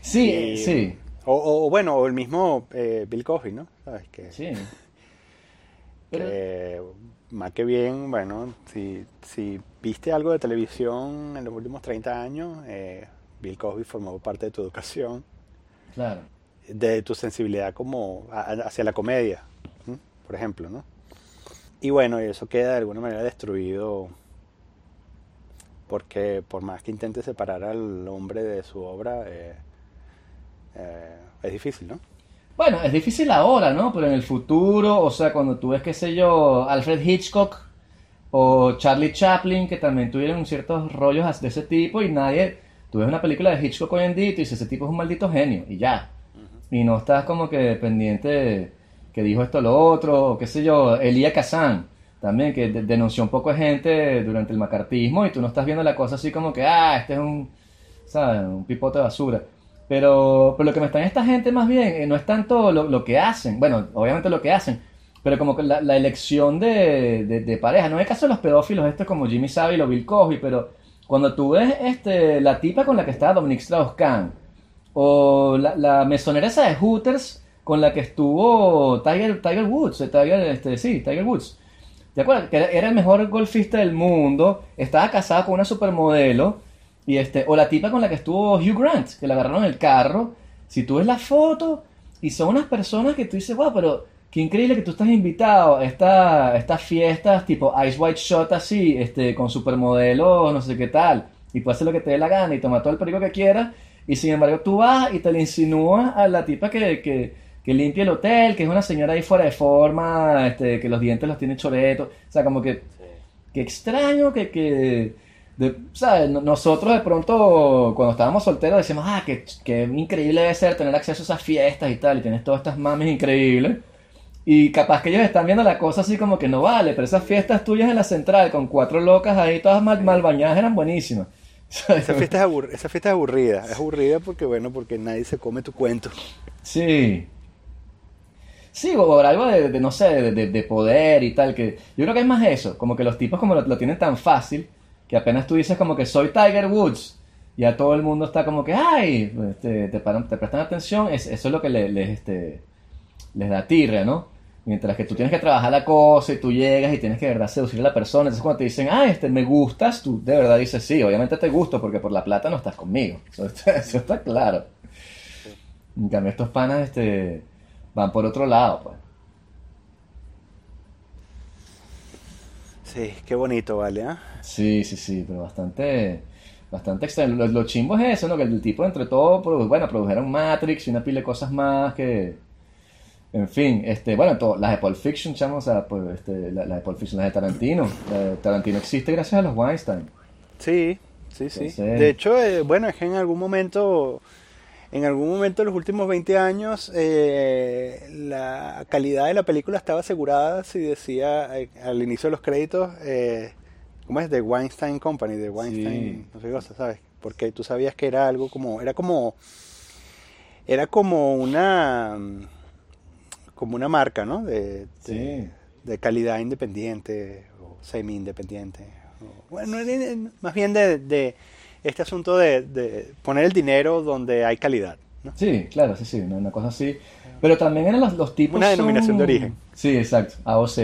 Sí, y- eh, sí, O, bueno, o el mismo eh, Bill Cosby, ¿no? ¿Sabes? Que, sí. Pero- que más que bien, bueno, si, si viste algo de televisión en los últimos 30 años, eh, Bill Cosby formó parte de tu educación, Claro. de tu sensibilidad como hacia la comedia, por ejemplo, ¿no? Y bueno, y eso queda de alguna manera destruido porque por más que intente separar al hombre de su obra, eh, eh, es difícil, ¿no? Bueno, es difícil ahora, ¿no? Pero en el futuro, o sea, cuando tú ves, qué sé yo, Alfred Hitchcock o Charlie Chaplin, que también tuvieron ciertos rollos de ese tipo y nadie, tú ves una película de Hitchcock hoy en día y tú dices, ese tipo es un maldito genio y ya. Y no estás como que pendiente que dijo esto lo otro, qué sé yo, Elia Kazan también, que de- denunció un poco de gente durante el macartismo y tú no estás viendo la cosa así como que, ah, este es un, ¿sabes? Un pipote de basura. Pero, pero lo que me extraña esta gente más bien eh, no es tanto lo, lo que hacen, bueno, obviamente lo que hacen, pero como que la, elección de, de, de pareja. No es el caso de los pedófilos, estos como Jimmy Savile o Bill Cosby, pero cuando tú ves este, la tipa con la que está Dominique Strauss-Kahn, O la, la mesonera esa de Hooters con la que estuvo Tiger, Tiger Woods, eh, Tiger, este, sí, Tiger Woods. ¿Te acuerdas? Que era el mejor golfista del mundo, estaba casado con una supermodelo, y este, o la tipa con la que estuvo Hugh Grant, que la agarraron en el carro. Si tú ves la foto, y son unas personas que tú dices, wow, pero qué increíble que tú estás invitado a esta, estas fiestas tipo Ice White Shot así, este, con supermodelos, no sé qué tal, y puedes hacer lo que te dé la gana y tomar todo el perico que quieras, y sin embargo tú vas y te le insinúas a la tipa que, que, que limpia el hotel, que es una señora ahí fuera de forma, este, que los dientes los tiene choretos. O sea, como que, que extraño que, que de, ¿sabes? Nosotros de pronto, cuando estábamos solteros, decíamos, ah, que, que increíble debe ser tener acceso a esas fiestas y tal, y tienes todas estas mames increíbles. Y capaz que ellos están viendo la cosa así como que no vale, pero esas fiestas tuyas en la central con cuatro locas ahí, todas mal, mal bañadas, eran buenísimas. Esa fiesta, es esa fiesta es aburrida, es aburrida porque, bueno, porque nadie se come tu cuento. Sí, Sí, o algo de, no sé, de, poder y tal, que yo creo que es más eso, como que los tipos como lo, tienen tan fácil, que apenas tú dices como que soy Tiger Woods, y a todo el mundo está como que, ay, este, te, te, prestan atención, eso es lo que les, este, les da tirre, ¿no? Mientras que tú tienes que trabajar la cosa y tú llegas y tienes que de verdad seducir a la persona. Entonces cuando te dicen, ah, este, me gustas, tú de verdad dices, sí, obviamente te gusto porque por la plata no estás conmigo. Eso está, eso está claro. En cambio, estos panas, este van por otro lado, pues. Sí, qué bonito, ¿vale? ¿eh? Sí, sí, sí, pero bastante, bastante extraño. Lo, lo, chimbo es eso, ¿no? Que el tipo entre todo, bueno, produjeron Matrix y una pila de cosas más que... En fin, este, bueno, todo, las de Pulp Fiction, chamo, o sea, pues, este, las la de Pulp Fiction, las de Tarantino. de Tarantino existe gracias a los Weinstein. Sí, sí, sí. De hecho, eh, bueno, es que en algún momento en algún momento en los últimos 20 años eh, la calidad de la película estaba asegurada si decía eh, al inicio de los créditos, eh, ¿cómo es? The Weinstein Company, de Weinstein, no sé qué cosa, ¿sabes? Porque tú sabías que era algo como, era como, era como una, como una marca, ¿no? De, de, calidad independiente o semi-independiente. Bueno, más bien de este asunto de, poner el dinero donde hay calidad. ¿no? Sí, claro, sí, sí, una, cosa así. Pero también eran los, los tipos... Una denominación de origen. Sí, exacto, AOC.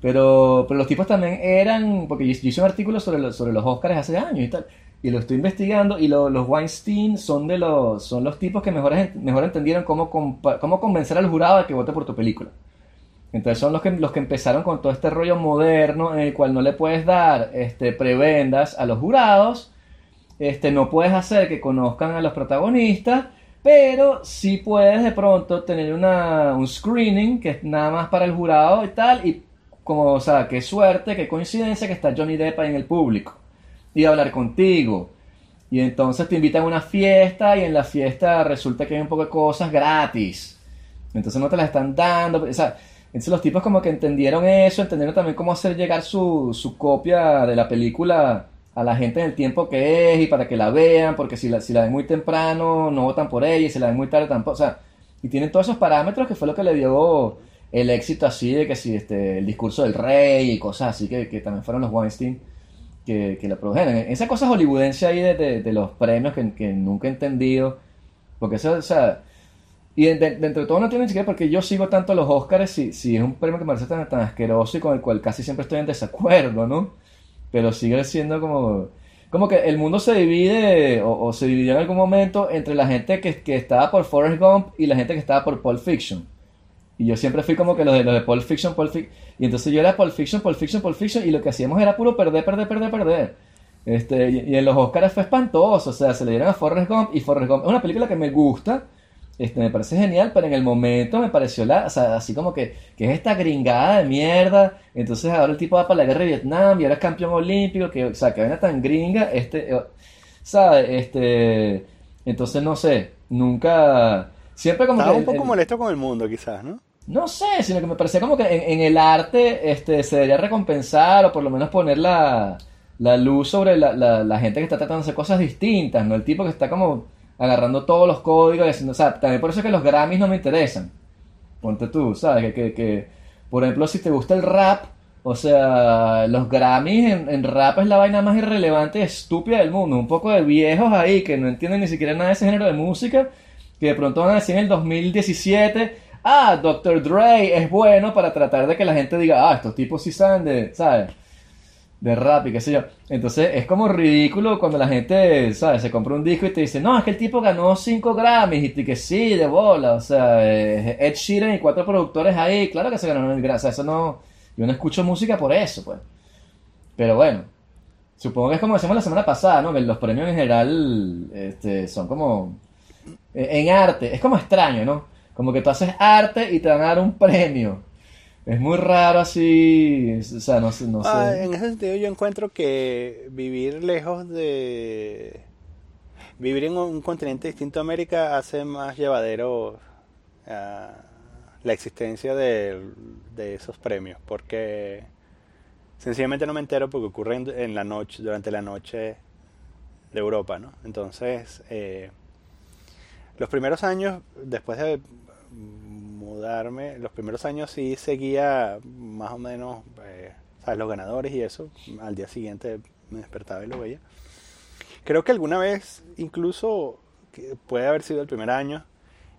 Pero, pero los tipos también eran, porque yo, hice un artículo sobre los, sobre los Oscars hace años y tal, y lo estoy investigando, y los Weinstein son de los, son los tipos que mejor, mejor entendieron cómo, cómo convencer al jurado de que vote por tu película. Entonces son los que, los que empezaron con todo este rollo moderno en el cual no le puedes dar este, prebendas a los jurados este, no puedes hacer que conozcan a los protagonistas, pero sí puedes de pronto tener una, un screening que es nada más para el jurado y tal, y como, o sea, qué suerte, qué coincidencia que está Johnny Depp ahí en el público y hablar contigo. Y entonces te invitan a una fiesta y en la fiesta resulta que hay un poco de cosas gratis. Entonces no te las están dando. O sea, entonces los tipos como que entendieron eso, entendieron también cómo hacer llegar su, su copia de la película a la gente en el tiempo que es y para que la vean, porque si la, si la ven muy temprano no votan por ella y si la ven muy tarde tampoco, o sea, y tienen todos esos parámetros que fue lo que le dio el éxito así de que si este, el discurso del rey y cosas así que, que también fueron los Weinstein que, que lo produjeron. Esa cosa hollywoodense ahí de, de, los premios que, que, nunca he entendido, porque eso, o sea, y dentro de todo no tiene ni siquiera porque yo sigo tanto los Oscars si, si es un premio que me parece tan, tan asqueroso y con el cual casi siempre estoy en desacuerdo, ¿no? Pero sigue siendo como como que el mundo se divide o, se dividió en algún momento entre la gente que, que, estaba por Forrest Gump y la gente que estaba por Pulp Fiction. Y yo siempre fui como que los de, los de Pulp Fiction, Pulp Fiction. Y entonces yo era Pulp Fiction, Pulp Fiction, Pulp Fiction y lo que hacíamos era puro perder, perder, perder, perder. Este, y, en los Oscars fue espantoso, o sea, se le dieron a Forrest Gump y Forrest Gump es una película que me gusta, este, me parece genial, pero en el momento me pareció la, o sea, así como que, que es esta gringada de mierda. Entonces ahora el tipo va para la guerra de Vietnam y ahora es campeón olímpico, que, o sea, que viene tan gringa, este, eh, ¿sabe? Este, entonces no sé, nunca, siempre como Estaba un poco molesto con el mundo quizás, ¿no? No sé, sino que me parecía como que en, el arte, este, se debería recompensar o por lo menos poner la, la luz sobre la, la, la gente que está tratando de hacer cosas distintas, ¿no? El tipo que está como agarrando todos los códigos y haciendo, o sea, también por eso es que los Grammys no me interesan. Ponte tú, ¿sabes? Que, que, por ejemplo, si te gusta el rap, O sea, los Grammys en, en rap es la vaina más irrelevante y estúpida del mundo. Un poco de viejos ahí que no entienden ni siquiera nada de ese género de música, que de pronto van a decir en el 2017, ah, Dr. Dre es bueno para tratar de que la gente diga, ah, estos tipos sí saben de, ¿sabes? De rap y qué sé yo. Entonces es como ridículo cuando la gente, ¿sabes? Se compra un disco y te dice, no, es que el tipo ganó 5 Grammys y que sí, de bola. O sea, Ed Sheeran y cuatro productores ahí, claro que se ganaron el Grammy. O sea, eso no... Yo no escucho música por eso, pues. Pero bueno, supongo que es como decíamos la semana pasada, ¿no? Que los premios en general este, son como... eh, En arte, es como extraño, ¿no? Como que tú haces arte y te van a dar un premio. Es muy raro así, o sea, no no sé. Ah, en ese sentido yo encuentro que vivir lejos de... Vivir en un continente distinto a América hace más llevadero ah, la existencia de, de esos premios, porque sencillamente no me entero porque ocurren en la noche, durante la noche de Europa, ¿no? Entonces, eh, los primeros años, después de mudarme, los primeros años sí seguía más o menos, eh, ¿sabes? Los ganadores y eso. Al día siguiente me despertaba y lo veía. Creo que alguna vez, incluso, puede haber sido el primer año,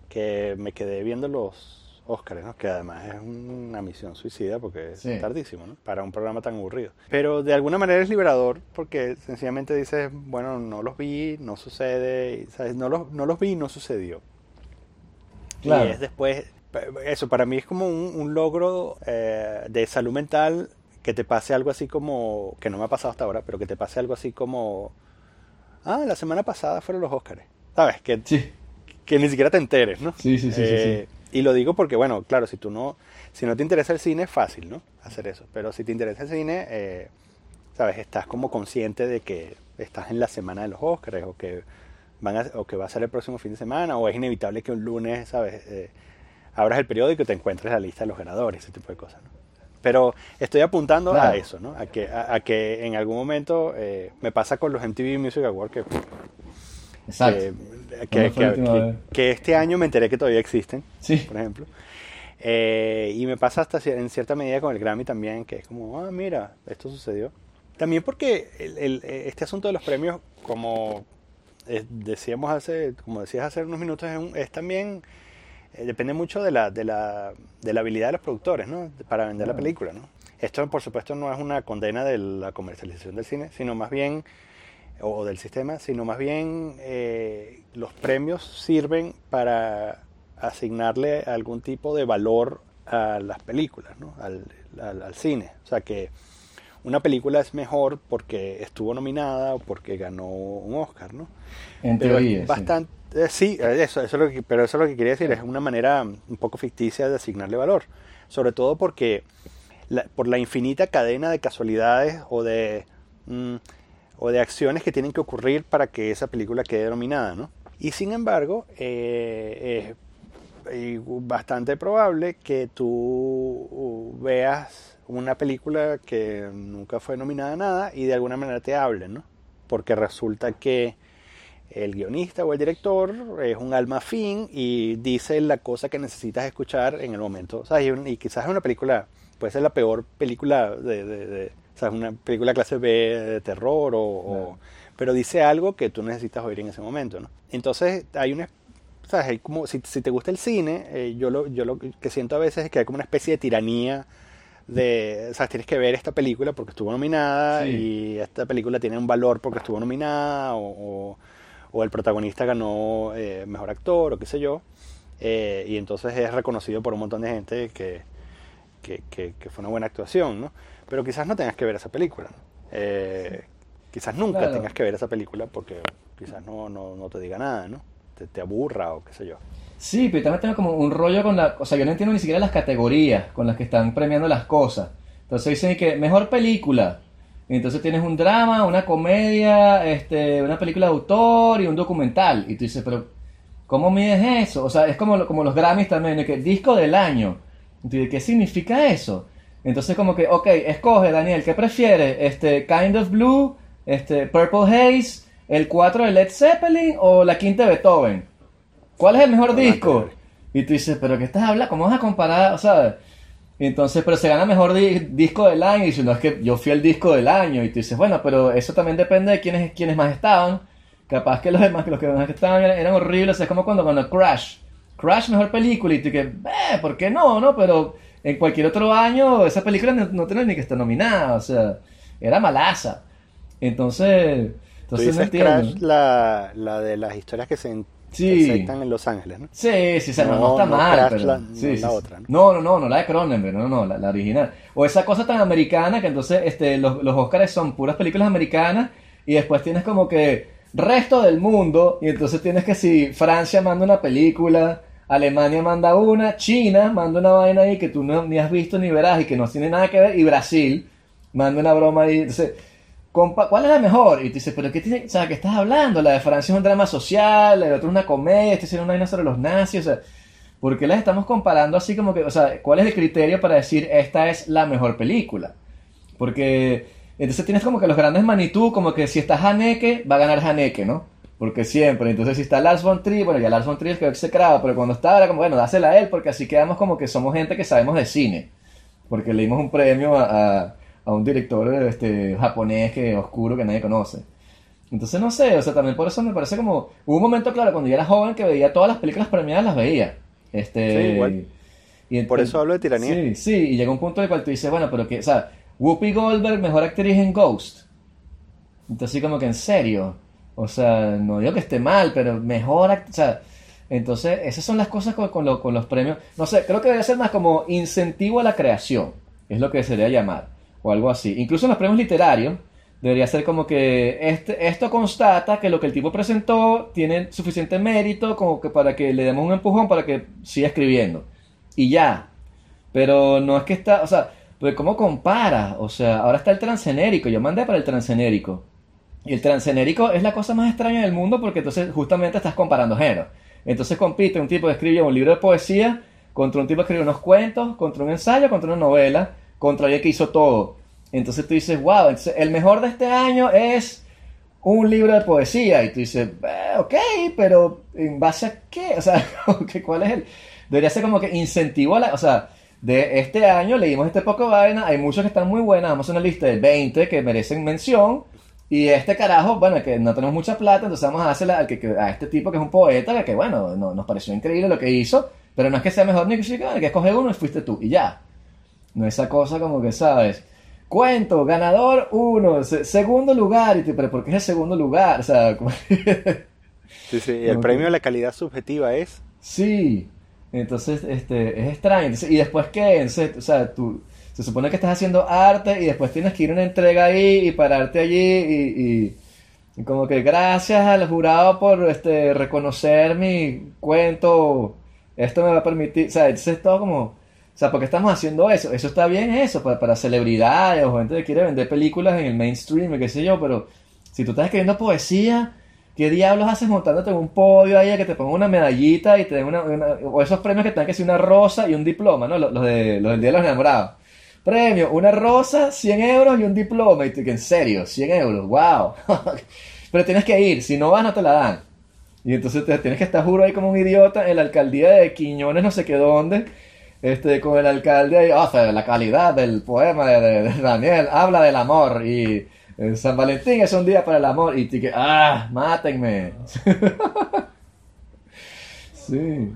que me quedé viendo los Óscares, ¿no? que además es una misión suicida porque es Sí. tardísimo, ¿no? para un programa tan aburrido. Pero de alguna manera es liberador porque sencillamente dices, bueno, no los vi, no sucede, y, ¿sabes? No, los, no los vi, no sucedió. Claro. Y es después, eso para mí es como un, un logro eh, de salud mental que te pase algo así como, que no me ha pasado hasta ahora, pero que te pase algo así como, ah, la semana pasada fueron los Óscares. ¿Sabes? Que, Sí, que ni siquiera te enteres, ¿no? sí, sí, sí, sí, Eh, Y lo digo porque, bueno, claro, si tú no, si no te interesa el cine es fácil, ¿no? Hacer eso. Pero si te interesa el cine, eh, sabes, estás como consciente de que estás en la semana de los Oscars o que van a- o que va a ser el próximo fin de semana o es inevitable que un lunes, sabes, Eh, abras el periódico y te encuentres la lista de los ganadores, ese tipo de cosas, ¿no? Pero estoy apuntando a eso, ¿no? A que, a, a que en algún momento eh, me pasa con los MTV Music Awards que exacto. que, ¿Cuándo que- que- que- este año me enteré que todavía existen, Sí, por ejemplo. Eh, y me pasa hasta en cierta medida con el Grammy también, que es como, ah, mira, esto sucedió. También porque el- el- este asunto de los premios, como eh, decíamos hace, como decías hace unos minutos, es, un- es también, eh, depende mucho de la, de, la, de la habilidad de los productores, ¿no? Para vender la película, ¿no? Esto, por supuesto, no es una condena de la comercialización del cine, sino más bien o del sistema, sino más bien eh, los premios sirven para asignarle algún tipo de valor a las películas, ¿no? al, al- al cine. O sea que una película es mejor porque estuvo nominada o porque ganó un Oscar, ¿no? en Pero teoría. es sí. Eh, sí, eh, eso, eso es lo que, pero eso es lo que quería decir, es una manera un poco ficticia de asignarle valor, sobre todo porque por la infinita cadena de casualidades o de mm, o de acciones que tienen que ocurrir para que esa película quede nominada, ¿no? Y sin embargo, eh, es bastante probable que tú veas una película que nunca fue nominada a nada y de alguna manera te hablen, ¿no? Porque resulta que el guionista o el director es un alma fin y dice la cosa que necesitas escuchar en el momento. O sea, y, un- y quizás es una película, puede ser la peor película de, de, de- o sea, una película clase B de terror, o, pero dice algo que tú necesitas oír en ese momento, ¿no? Entonces hay una, o sea, hay como, si, si te gusta el cine, eh, yo, lo, yo lo que siento a veces es que hay como una especie de tiranía de, o sea, tienes que ver esta película porque estuvo nominada Sí. y esta película tiene un valor porque estuvo nominada o, o- o el protagonista ganó eh, mejor actor o qué sé yo eh, y entonces es reconocido por un montón de gente que, que, que- que fue una buena actuación, ¿no? Pero quizás no tengas que ver esa película, ¿no? Eh, quizás nunca Claro. tengas que ver esa película porque quizás no, no, no te diga nada, ¿no? Te, te aburra o qué sé yo. Sí, pero también tengo como un rollo con la... O sea, yo no entiendo ni siquiera las categorías con las que están premiando las cosas. Entonces dicen que mejor película. Entonces tienes un drama, una comedia, este, una película de autor y un documental. Y tú dices, pero ¿cómo mides eso? O sea, es como, como los Grammys también, que disco del año. Dices, ¿Qué significa eso? Entonces como que, ok, escoge Daniel, ¿qué prefieres? Este, Kind of Blue, este, Purple Haze, el 4 de Led Zeppelin o la quinta de Beethoven. ¿Cuál es el mejor disco? Y tú dices, ¿pero qué estás hablando? ¿Cómo vas a comparar? O sea, Entonces, pero se gana mejor disco del año y dice, no es que yo fui el disco del año y tú dices, bueno, pero eso también depende de quiénes, quiénes más estaban. Capaz que los demás, que los que más estaban eran, horribles, es como cuando cuando Crash. Crash mejor película y tú que, eh, ¿por qué no? no? Pero en cualquier otro año esa película no, no tiene ni que estar nominada, o sea, era malaza. Entonces, entonces no Crash la, la de las historias que se sí. están en Los Ángeles, ¿no? Sí, sí, no, no, está mal. Pero, la, sí, la otra, ¿no? ¿no? no, no, la de Cronenberg, no, no, la, la, original. O esa cosa tan americana que entonces este, los, los Oscars son puras películas americanas y después tienes como que resto del mundo y entonces tienes que si Francia manda una película, Alemania manda una, China manda una vaina ahí que tú no, ni has visto ni verás y que no tiene nada que ver y Brasil manda una broma ahí. Entonces, ¿cuál es la mejor? Y tú dices, ¿pero qué, tiene, o sea, ¿qué estás hablando? La de Francia es un drama social, la de otro es una comedia, este es una vaina sobre los nazis, o sea, ¿por qué las estamos comparando así como que, o sea, cuál es el criterio para decir esta es la mejor película? Porque entonces tienes como que los grandes Manitou, como que si está Haneke, va a ganar Haneke, ¿no? Porque siempre, entonces si está Lars von Trier, bueno, ya Lars von Trier creo que se craba, pero cuando estaba era como, bueno, dásela a él, porque así quedamos como que somos gente que sabemos de cine. Porque le dimos un premio a un director este, japonés que oscuro que nadie conoce. Entonces no sé, o sea, también por eso me parece como... Hubo un momento, claro, cuando yo era joven que veía todas las películas premiadas, las veía. Este, sí, igual. Y por eso hablo de tiranía. Sí, sí, y llega un punto en el cual tú dices, bueno, pero que, o sea, Whoopi Goldberg, mejor actriz en Ghost. Entonces, así como que en serio. O sea, no digo que esté mal, pero mejor, o sea, entonces esas son las cosas con, con, con los premios. No sé, creo que debe ser más como incentivo a la creación, es lo que sería llamar o algo así. Incluso en los premios literarios debería ser como que este, esto constata que lo que el tipo presentó tiene suficiente mérito como que para que le demos un empujón para que siga escribiendo. Y ya. Pero no es que está, o sea, pues ¿cómo compara? O sea, ahora está el transgenérico, yo mandé para el transgenérico. Y el transgenérico es la cosa más extraña del mundo porque entonces justamente estás comparando géneros. Entonces compite un tipo que escribe un libro de poesía contra un tipo que escribe unos cuentos, contra un ensayo, contra una novela contra alguien que hizo todo. Entonces tú dices, wow, el mejor de este año es un libro de poesía. Y tú dices, eh, ok, pero ¿en base a qué? O sea, ¿cuál es el...? Debería ser como que incentivo a la... O sea, de este año leímos este poco vaina, hay muchos que están muy buenas, vamos a una lista de 20 que merecen mención. Y este carajo, bueno, que no tenemos mucha plata, entonces vamos a hacerle a, a este tipo que es un poeta, que bueno, nos pareció increíble lo que hizo, pero no es que sea mejor ni que, que escoge uno y fuiste tú, y ya. No esa cosa como que, ¿sabes? Cuento, ganador uno, segundo lugar. Y te, pero ¿por qué es el segundo lugar? O sea, sí, sí, y el premio a la calidad subjetiva es. Sí, entonces este, es extraño. ¿Y después qué? o sea, tú, se supone que estás haciendo arte y después tienes que ir a una entrega ahí y pararte allí y, y, como que gracias al jurado por este, reconocer mi cuento. Esto me va a permitir. O sea, entonces todo como o sea, ¿por qué estamos haciendo eso? Eso está bien, eso, para, para celebridades o gente que quiere vender películas en el mainstream, qué sé yo, pero si tú estás escribiendo poesía, ¿qué diablos haces montándote en un podio ahí a que te pongan una medallita y te den una, o esos premios que te dan que ser una rosa y un diploma, ¿no? Los, de, los del Día de los Enamorados. Premio, una rosa, 100 euros y un diploma. Y que en serio, 100 euros, wow. pero tienes que ir, si no vas no te la dan. Y entonces te, tienes que estar juro ahí como un idiota en la alcaldía de Quiñones, no sé qué dónde este, con el alcalde ahí, oh, la calidad del poema de, Daniel, habla del amor y eh, San Valentín es un día para el amor y que, ah, mátenme. sí.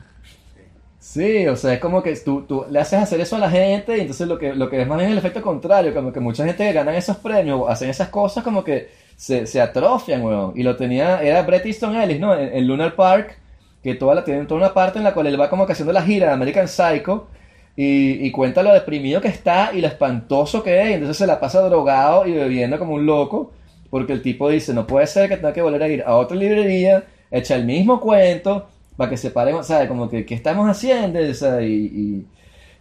Sí, o sea, es como que tú, tú, le haces hacer eso a la gente y entonces lo que, lo que es más bien el efecto contrario, como que mucha gente que gana esos premios hacen esas cosas como que se, se atrofian, weón. Y lo tenía, era Bret Easton Ellis, ¿no? En, en Lunar Park, que toda la, tienen toda una parte en la cual él va como que haciendo la gira de American Psycho y, y, cuenta lo deprimido que está y lo espantoso que es. Y entonces se la pasa drogado y bebiendo como un loco. Porque el tipo dice, no puede ser que tenga que volver a ir a otra librería, echa el mismo cuento, para que se paren, ¿sabes? Como que, ¿qué estamos haciendo? y, y,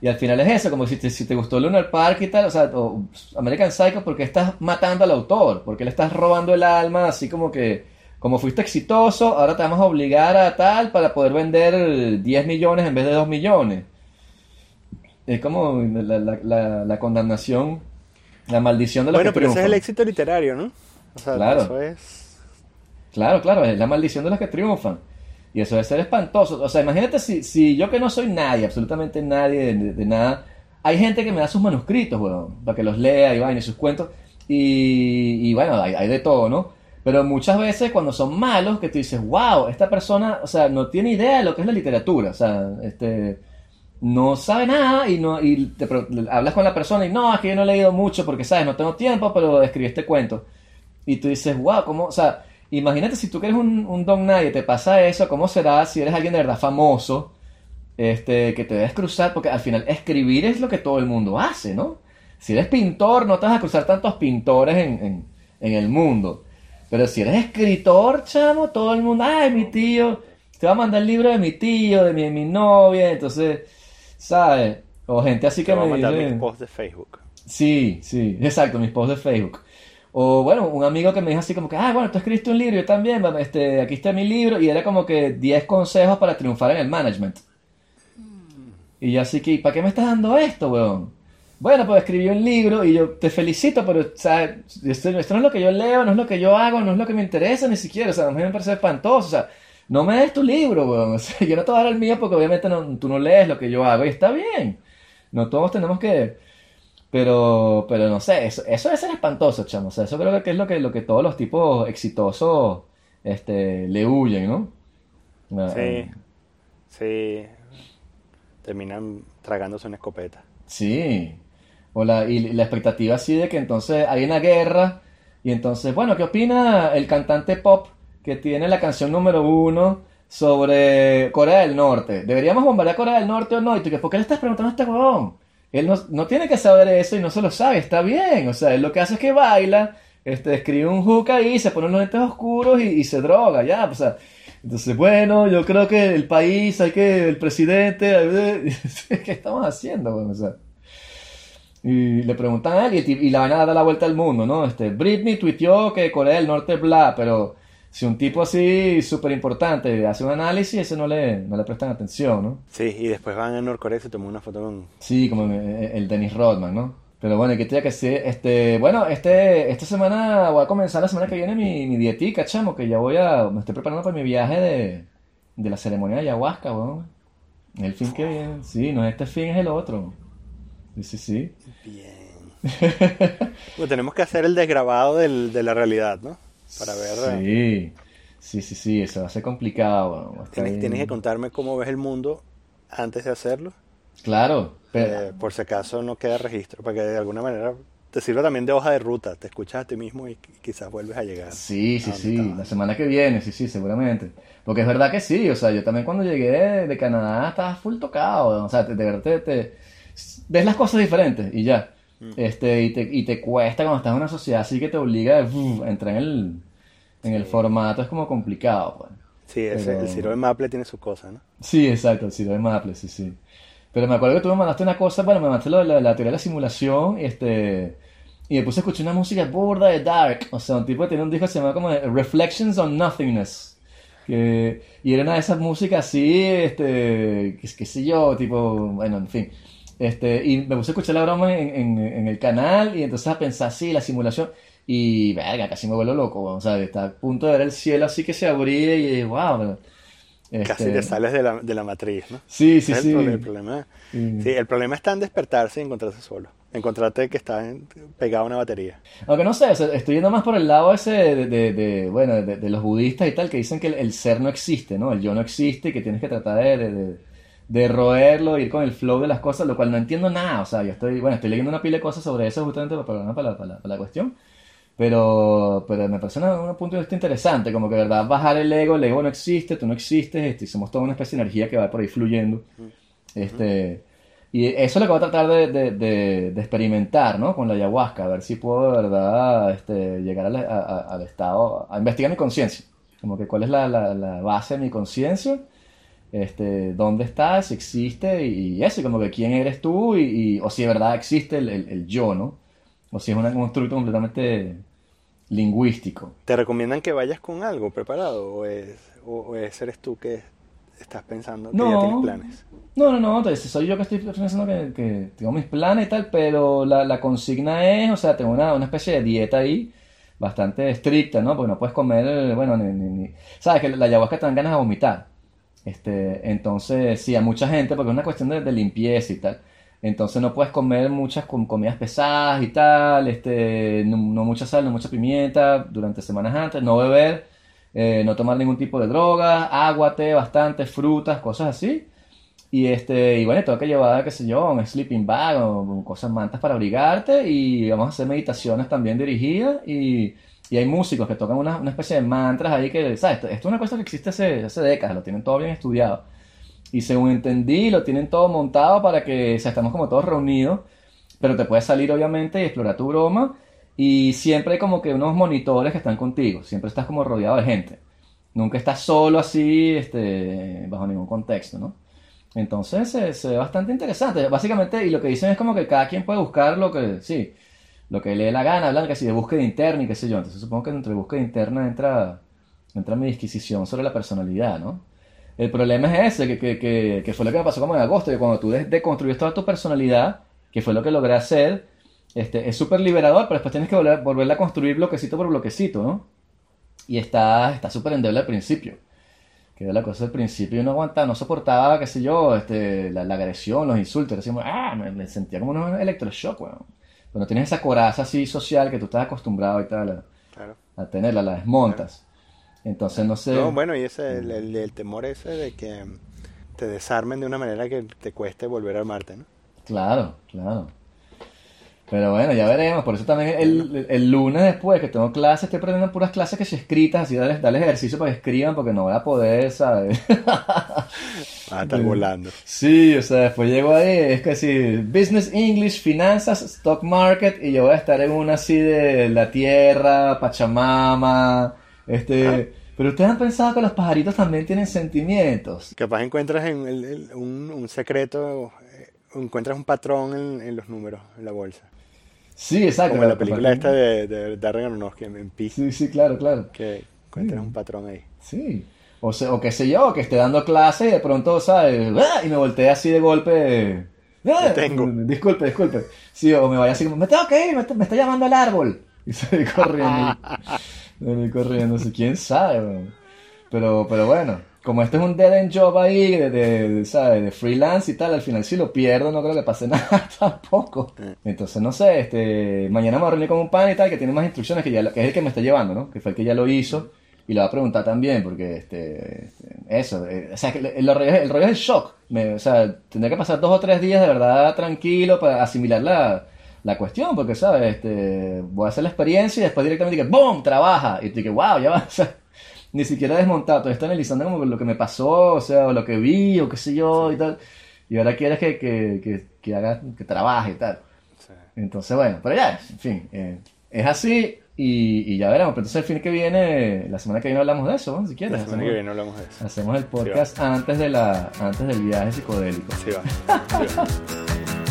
y, al final es eso, como si te, si te gustó Lunar Park y tal, o sea, o American Psycho, porque estás matando al autor? porque le estás robando el alma? Así como que, como fuiste exitoso, ahora te vamos a obligar a tal para poder vender 10 millones en vez de 2 millones. Es como la, la, la, condenación, la maldición de los bueno, pero ese es el éxito literario, ¿no? O sea, claro. eso es... Claro, claro, es la maldición de los que triunfan. Y eso debe ser espantoso. O sea, imagínate si, si yo que no soy nadie, absolutamente nadie de, nada, hay gente que me da sus manuscritos, weón, para que los lea y vayan sus cuentos. Y, y bueno, hay, hay de todo, ¿no? Pero muchas veces cuando son malos, que tú dices, wow, esta persona, o sea, no tiene idea de lo que es la literatura, o sea, este, no sabe nada y no y te, hablas con la persona y no, es que yo no he leído mucho porque, sabes, no tengo tiempo, pero escribí este cuento. Y tú dices, wow, ¿cómo? O sea, imagínate si tú que eres un, un don nadie, te pasa eso, ¿cómo será si eres alguien de verdad famoso? Este, que te debes cruzar, porque al final escribir es lo que todo el mundo hace, ¿no? Si eres pintor, no te vas a cruzar tantos pintores en, en el mundo. Pero si eres escritor, chamo, todo el mundo, ay, mi tío, te va a mandar el libro de mi tío, de mi, de mi novia, entonces, ¿sabes? O gente así que Te voy a me mandar dice... mis posts de Facebook. Sí, sí, exacto, mis posts de Facebook. O bueno, un amigo que me dijo así como que, ah, bueno, tú escribiste un libro, yo también, va, este, aquí está mi libro, y era como que 10 consejos para triunfar en el management. Y yo así que, ¿para qué me estás dando esto, weón? Bueno, pues escribí un libro y yo te felicito, pero, o sea, esto, esto no es lo que yo leo, no es lo que yo hago, no es lo que me interesa ni siquiera, o sea, a mí me parece espantoso, o sea, no me des tu libro, weón, o sea, yo no te voy a dar el mío porque obviamente no- tú no lees lo que yo hago y está bien. No todos tenemos que... Pero, pero no sé, eso, eso debe ser espantoso, chamo. O sea, eso creo que es lo que, lo que todos los tipos exitosos este, le huyen, ¿no? Sí, sí. Terminan tragándose una escopeta. Sí. O la, y la expectativa así de que entonces hay una guerra y entonces, bueno, ¿qué opina el cantante pop que tiene la canción número uno sobre Corea del Norte? ¿Deberíamos bombardear Corea del Norte o no? Y tú, ¿por qué le estás preguntando a este huevón? Él no, no tiene que saber eso y no se lo sabe, está bien. O sea, él lo que hace es que baila, este, escribe un hook ahí, se pone unos lentes oscuros y, y se droga, ya. O sea, entonces, bueno, yo creo que el país, hay que, el presidente, ¿qué estamos haciendo? Bueno, o sea, y le preguntan a él y, y la van a dar la vuelta al mundo, ¿no? Este, Britney tuiteó que Corea del Norte bla, pero si un tipo así súper importante hace un análisis, ese no le, no le prestan atención, ¿no? Sí, y después van a Norcorea y se toman una foto con... Sí, como el, el Dennis Rodman, ¿no? Pero bueno, que tenía que ser, este, bueno, este, esta semana voy a comenzar la semana que viene mi, mi dietica, chamo, que ya voy a, me estoy preparando para mi viaje de, de la ceremonia de ayahuasca, weón. El fin que viene, sí, no es este fin, es el otro. Sí, sí, sí. Bien. Bueno, tenemos que hacer el desgrabado del- de la realidad, ¿no? Para ver... eh, Sí, sí, sí, sí, eso va a ser complicado, Tienes, tienes que contarme cómo ves el mundo antes de hacerlo. Claro, pero, eh, por si acaso no queda registro, para que de alguna manera te sirva también de hoja de ruta. Te escuchas a ti mismo y qu- quizás vuelves a llegar. Sí, sí, sí, estabas. la semana que viene, sí, sí, seguramente. Porque es verdad que sí, o sea, yo también cuando llegué de, Canadá estaba full tocado, o sea, de verdad te, te- ves las cosas diferentes y ya. Mm. Este, y te, y te cuesta cuando estás en una sociedad así que te obliga a entrar en el, en el formato, es como complicado, pues. Sí, ese- Pero- el Ciro de Maple tiene sus cosas, ¿no? Sí, exacto, el Ciro de Maple, sí, sí. Pero me acuerdo que tú me mandaste una cosa, bueno, me mandaste lo de la, la teoría de la simulación, y este, y me puse a escuchar una música burda de dark, o sea, un tipo que tiene un disco que se llama como Reflections on Nothingness, que, y era una de esas músicas así, este, qué, qué sé yo, tipo, bueno, en fin, este, y me puse a escuchar la broma en, en, en el canal, y entonces a pensar, sí, la simulación, y verga, casi me vuelvo loco, o sea, está a punto de ver el cielo así que se abría, y wow, Casi este, te sales de la, de la matriz, ¿no? Sí, sí, es sí. el, problema. Sí, el problema está en despertarse y encontrarse solo. Encontrarte que está en- pegado a una batería. Aunque no sé, o sea, estoy yendo más por el lado ese de, de- de, bueno, de, de los budistas y tal, que dicen que el, el ser no existe, ¿no? El yo no existe y que tienes que tratar de, de, roerlo, ir con el flow de las cosas, lo cual no entiendo nada. O sea, yo estoy, bueno, estoy leyendo una pila de cosas sobre eso justamente para, para, para, la- para la- para la cuestión. Pero, pero me parece una- un punto de vista interesante, como que, ¿verdad? Bajar el ego, el ego no existe, tú no existes, este, somos toda una especie de energía que va por ahí fluyendo. Este, y eso es lo que voy a tratar de, de- de- de experimentar, ¿no? Con la ayahuasca, a ver si puedo de verdad este, llegar al, a- a- al estado, a investigar mi conciencia, como que cuál es la, la- la base de mi conciencia, este, dónde está, si existe y eso, como que quién eres tú y, y- o si de verdad existe el, el- el yo, ¿no? O si es un constructo completamente lingüístico. ¿Te recomiendan que vayas con algo preparado o, es, o, o eres tú que estás pensando que ya No. tienes planes? No, no, no, entonces soy yo que estoy pensando que, que tengo mis planes y tal, pero la, la consigna es, o sea, tengo una, una especie de dieta ahí bastante estricta, ¿no? Porque no puedes comer, bueno, ni, ni- ni- sabes que la ayahuasca te dan ganas de vomitar. Este, entonces, sí, a mucha gente, porque es una cuestión de, limpieza y tal. Entonces no puedes comer muchas comidas pesadas y tal, este, no, mucha sal, no mucha pimienta durante semanas antes, no beber, eh, no tomar ningún tipo de droga, agua, té, bastante, frutas, cosas así. Y este, y bueno, tengo que llevar, qué sé yo, un sleeping bag o cosas mantas para abrigarte y vamos a hacer meditaciones también dirigidas y, y hay músicos que tocan una, una, especie de mantras ahí que, ¿sabes? Esto, es una cosa que existe hace, hace décadas, lo tienen todo bien estudiado. Y según entendí, lo tienen todo montado para que, o sea, estamos como todos reunidos, pero te puedes salir obviamente y explorar tu broma y siempre hay como que unos monitores que están contigo, siempre estás como rodeado de gente. Nunca estás solo así, este, bajo ningún contexto, ¿no? Entonces se, ve bastante interesante. Básicamente, y lo que dicen es como que cada quien puede buscar lo que, sí, lo que le dé la gana, hablan que de búsqueda interna y qué sé yo. Entonces supongo que entre búsqueda interna entra, entra mi disquisición sobre la personalidad, ¿no? El problema es ese, que, que, que, fue lo que me pasó como en agosto, que cuando tú deconstruyes toda tu personalidad, que fue lo que logré hacer, este, es súper liberador, pero después tienes que volver, volverla a construir bloquecito por bloquecito, ¿no? Y está súper endeble al principio que era la cosa del principio y no aguantaba, no soportaba, qué sé yo, este, la, agresión, los insultos, decíamos, ah, me, sentía como un electroshock, weón. Pero tienes esa coraza así social que tú estás acostumbrado y tal a, tenerla, la desmontas. Entonces no sé. No, bueno, y ese, el, el, temor ese de que te desarmen de una manera que te cueste volver a armarte, ¿no? Claro, claro. Pero bueno, ya veremos. Por eso también el, el, lunes después que tengo clases, estoy aprendiendo puras clases que se escritas, así dale, dale ejercicio para que escriban, porque no voy a poder, ¿sabes? a estar volando. Sí, o sea, después llego ahí, es que sí, Business English, Finanzas, Stock Market, y yo voy a estar en una así de la tierra, Pachamama, este... Ah. Pero ustedes han pensado que los pajaritos también tienen sentimientos. Capaz encuentras en un, un, secreto, eh, encuentras un patrón en, en los números, en la bolsa. Sí, exacto. Como la película esta de, de Darren Aronofsky en. Sí, sí, claro, claro. Que encuentras un patrón ahí. Sí. O, sea, o qué sé yo, que esté dando clase y de pronto, ¿sabes? ¡Ah! Y me volteé así de golpe. ¡Ah! tengo. Disculpe, disculpe. Sí, o me vaya así como, me tengo que ir, me, está, llamando el árbol. Y salí corriendo. salí corriendo, quién sabe, Pero, pero bueno como este es un dead end job ahí de, de, ¿sabes? de freelance y tal, al final si lo pierdo no creo que pase nada tampoco. Entonces, no sé, este, mañana me voy a reunir con un pan y tal que tiene más instrucciones que, ya, que es el que me está llevando, ¿no? Que fue el que ya lo hizo y lo va a preguntar también porque, este, este eso, eh, o sea, que el, rollo, el rollo es el shock. o sea, tendré que pasar dos o tres días de verdad tranquilo para asimilar la, la cuestión, porque, ¿sabes? Este, voy a hacer la experiencia y después directamente que ¡boom! Trabaja. Y te que wow, ya va. Ni siquiera desmontado, todavía estoy analizando como lo que me pasó, o sea, o lo que vi, o qué sé yo, y tal. Y ahora quieres que, que, que, haga, que trabaje y tal. Entonces, bueno, pero ya, en fin, eh, es así y, y, ya veremos. Pero entonces el fin que viene, la semana que viene hablamos de eso, ¿no? si quieres. La semana que viene hablamos de eso. Hacemos el podcast antes, de la, antes del viaje psicodélico. Sí, va. Sí, va.